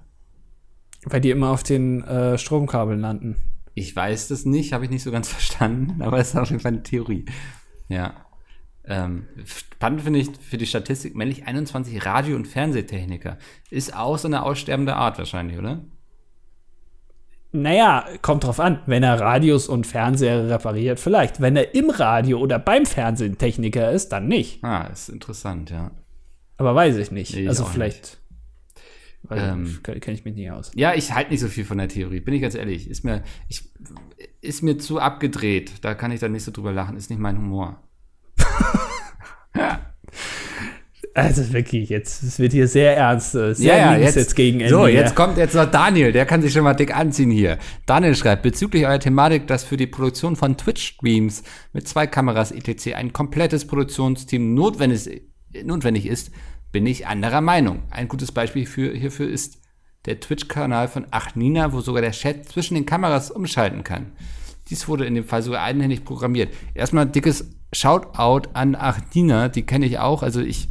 B: Weil die immer auf den äh, Stromkabeln landen.
A: Ich weiß das nicht, habe ich nicht so ganz verstanden, aber es ist auf jeden Fall eine Theorie. Ja. Ähm, spannend finde ich für die Statistik männlich 21 Radio- und Fernsehtechniker. Ist auch so eine aussterbende Art wahrscheinlich, oder?
B: Naja, kommt drauf an. Wenn er Radios und Fernseher repariert, vielleicht. Wenn er im Radio oder beim Fernsehen Techniker ist, dann nicht.
A: Ah, ist interessant, ja.
B: Aber weiß ich nicht.
A: Ich
B: also vielleicht.
A: Ähm,
B: ich, kenne kenn ich mich nicht aus.
A: Ja, ich halte nicht so viel von der Theorie, bin ich ganz ehrlich. Ist mir, ich, ist mir zu abgedreht. Da kann ich dann nicht so drüber lachen. Ist nicht mein Humor.
B: Also wirklich, jetzt, es wird hier sehr ernst. äh, Sehr
A: Ja, ja,
B: liebes
A: jetzt,
B: gegen Ende.
A: So, jetzt kommt jetzt noch Daniel, der kann sich schon mal dick anziehen hier. Daniel schreibt, bezüglich eurer Thematik, dass für die Produktion von Twitch-Streams mit zwei Kameras etc. ein komplettes Produktionsteam notwendig, notwendig ist, bin ich anderer Meinung. Ein gutes Beispiel für, hierfür ist der Twitch-Kanal von Achnina, wo sogar der Chat zwischen den Kameras umschalten kann. Dies wurde in dem Fall sogar einhändig programmiert. Erstmal ein dickes Shoutout an Achnina, die kenne ich auch. Also ich,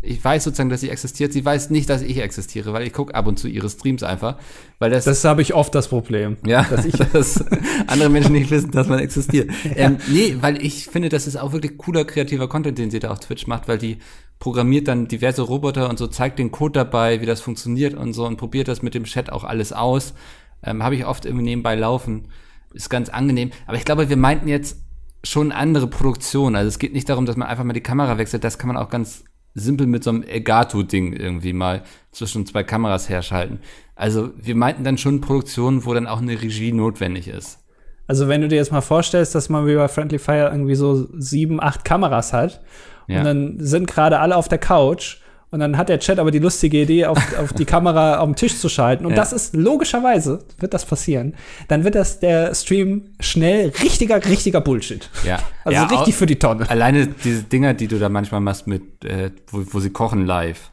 A: ich weiß sozusagen, dass sie existiert. Sie weiß nicht, dass ich existiere, weil ich gucke ab und zu ihre Streams einfach. Weil das,
B: Das habe ich oft das Problem.
A: ja,
B: dass ich-
A: dass andere Menschen nicht wissen, dass man existiert. ähm, nee, weil ich finde, das ist auch wirklich cooler kreativer Content, den sie da auf Twitch macht, weil die programmiert dann diverse Roboter und so zeigt den Code dabei, wie das funktioniert und so und probiert das mit dem Chat auch alles aus. Ähm, Habe ich oft irgendwie nebenbei laufen. Ist ganz angenehm. Aber ich glaube, wir meinten jetzt schon andere Produktionen. Also es geht nicht darum, dass man einfach mal die Kamera wechselt. Das kann man auch ganz simpel mit so einem Elgato-Ding irgendwie mal zwischen zwei Kameras herschalten. Also wir meinten dann schon Produktionen, wo dann auch eine Regie notwendig ist.
B: Also wenn du dir jetzt mal vorstellst, dass man wie bei Friendly Fire irgendwie so sieben, acht Kameras hat
A: Ja.
B: und dann sind gerade alle auf der Couch und dann hat der Chat aber die lustige Idee, auf, auf die Kamera auf dem Tisch zu schalten. Und
A: Ja.
B: das ist logischerweise, wird das passieren, dann wird das der Stream schnell richtiger, richtiger Bullshit.
A: Ja.
B: Also
A: ja,
B: richtig für die Tonne.
A: Alleine diese Dinger, die du da manchmal machst mit, äh, wo, wo sie kochen live.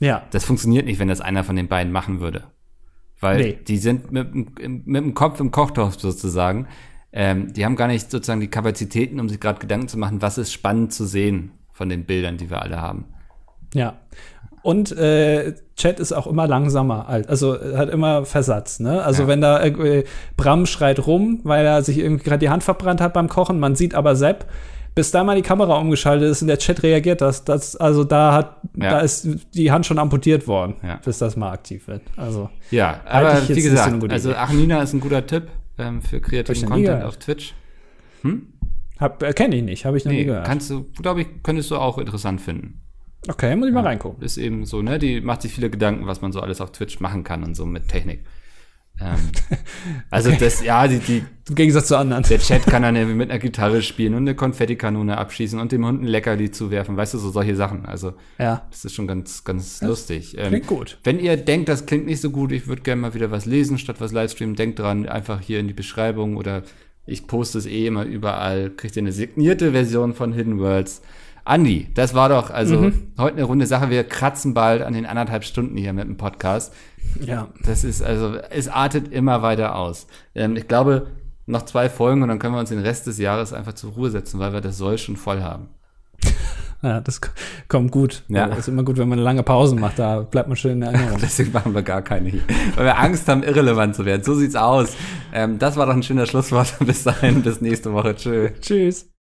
B: Ja.
A: Das funktioniert nicht, wenn das einer von den beiden machen würde. Weil
B: Nee.
A: die sind mit, dem- mit dem Kopf im Kochtopf sozusagen. Ähm, die haben gar nicht sozusagen die Kapazitäten, um sich gerade Gedanken zu machen, was ist spannend zu sehen von den Bildern, die wir alle haben.
B: Ja. Und äh, Chat ist auch immer langsamer, also äh, hat immer Versatz. Ne? Also
A: Ja.
B: wenn da irgendwie Bram schreit rum, weil er sich irgendwie gerade die Hand verbrannt hat beim Kochen, man sieht aber Sepp, bis da mal die Kamera umgeschaltet ist und der Chat reagiert, das, das also da hat,
A: Ja.
B: da ist die Hand schon amputiert worden,
A: Ja.
B: bis das mal aktiv wird. Also
A: Ja, aber wie gesagt, also. Achnina ist ein guter Tipp ähm, für kreativen
B: nie
A: Content auf Twitch.
B: hab äh, kenne ich nicht, habe ich noch nie
A: Nee,
B: gehört.
A: kannst du, glaube ich, könntest du auch interessant finden.
B: Okay, muss ich mal reingucken.
A: Ist eben so, ne? Die macht sich viele Gedanken, was man so alles auf Twitch machen kann und so mit Technik. Ähm, also das, ja, die, die,
B: Im Gegensatz zu anderen.
A: der Chat kann dann irgendwie mit einer Gitarre spielen und eine Konfettikanone abschießen und dem Hund ein Leckerli zuwerfen, weißt du, so solche Sachen. Also
B: Ja.
A: das ist schon ganz, ganz lustig. Ähm,
B: klingt gut.
A: Wenn ihr denkt, das klingt nicht so gut, ich würde gerne mal wieder was lesen, statt was livestreamen, denkt dran, einfach hier in die Beschreibung oder ich poste es eh immer überall, kriegt ihr eine signierte Version von Hidden Worlds. Andi, das war doch also
B: Mhm.
A: heute eine runde Sache. Wir kratzen bald an den anderthalb Stunden hier mit dem Podcast.
B: Ja.
A: Das ist also, es artet immer weiter aus. Ähm, ich glaube, noch zwei Folgen und dann können wir uns den Rest des Jahres einfach zur Ruhe setzen, weil wir das Soll schon voll haben.
B: Ja, das kommt gut.
A: Ja.
B: Ist immer gut, wenn man eine lange Pause macht, da bleibt man schön in Erinnerung.
A: Deswegen machen wir gar keine hier. Weil wir Angst haben, irrelevant zu werden. So sieht's aus. Ähm, das war doch ein schöner Schlusswort. Bis dahin, bis nächste Woche. Tschö.
B: Tschüss.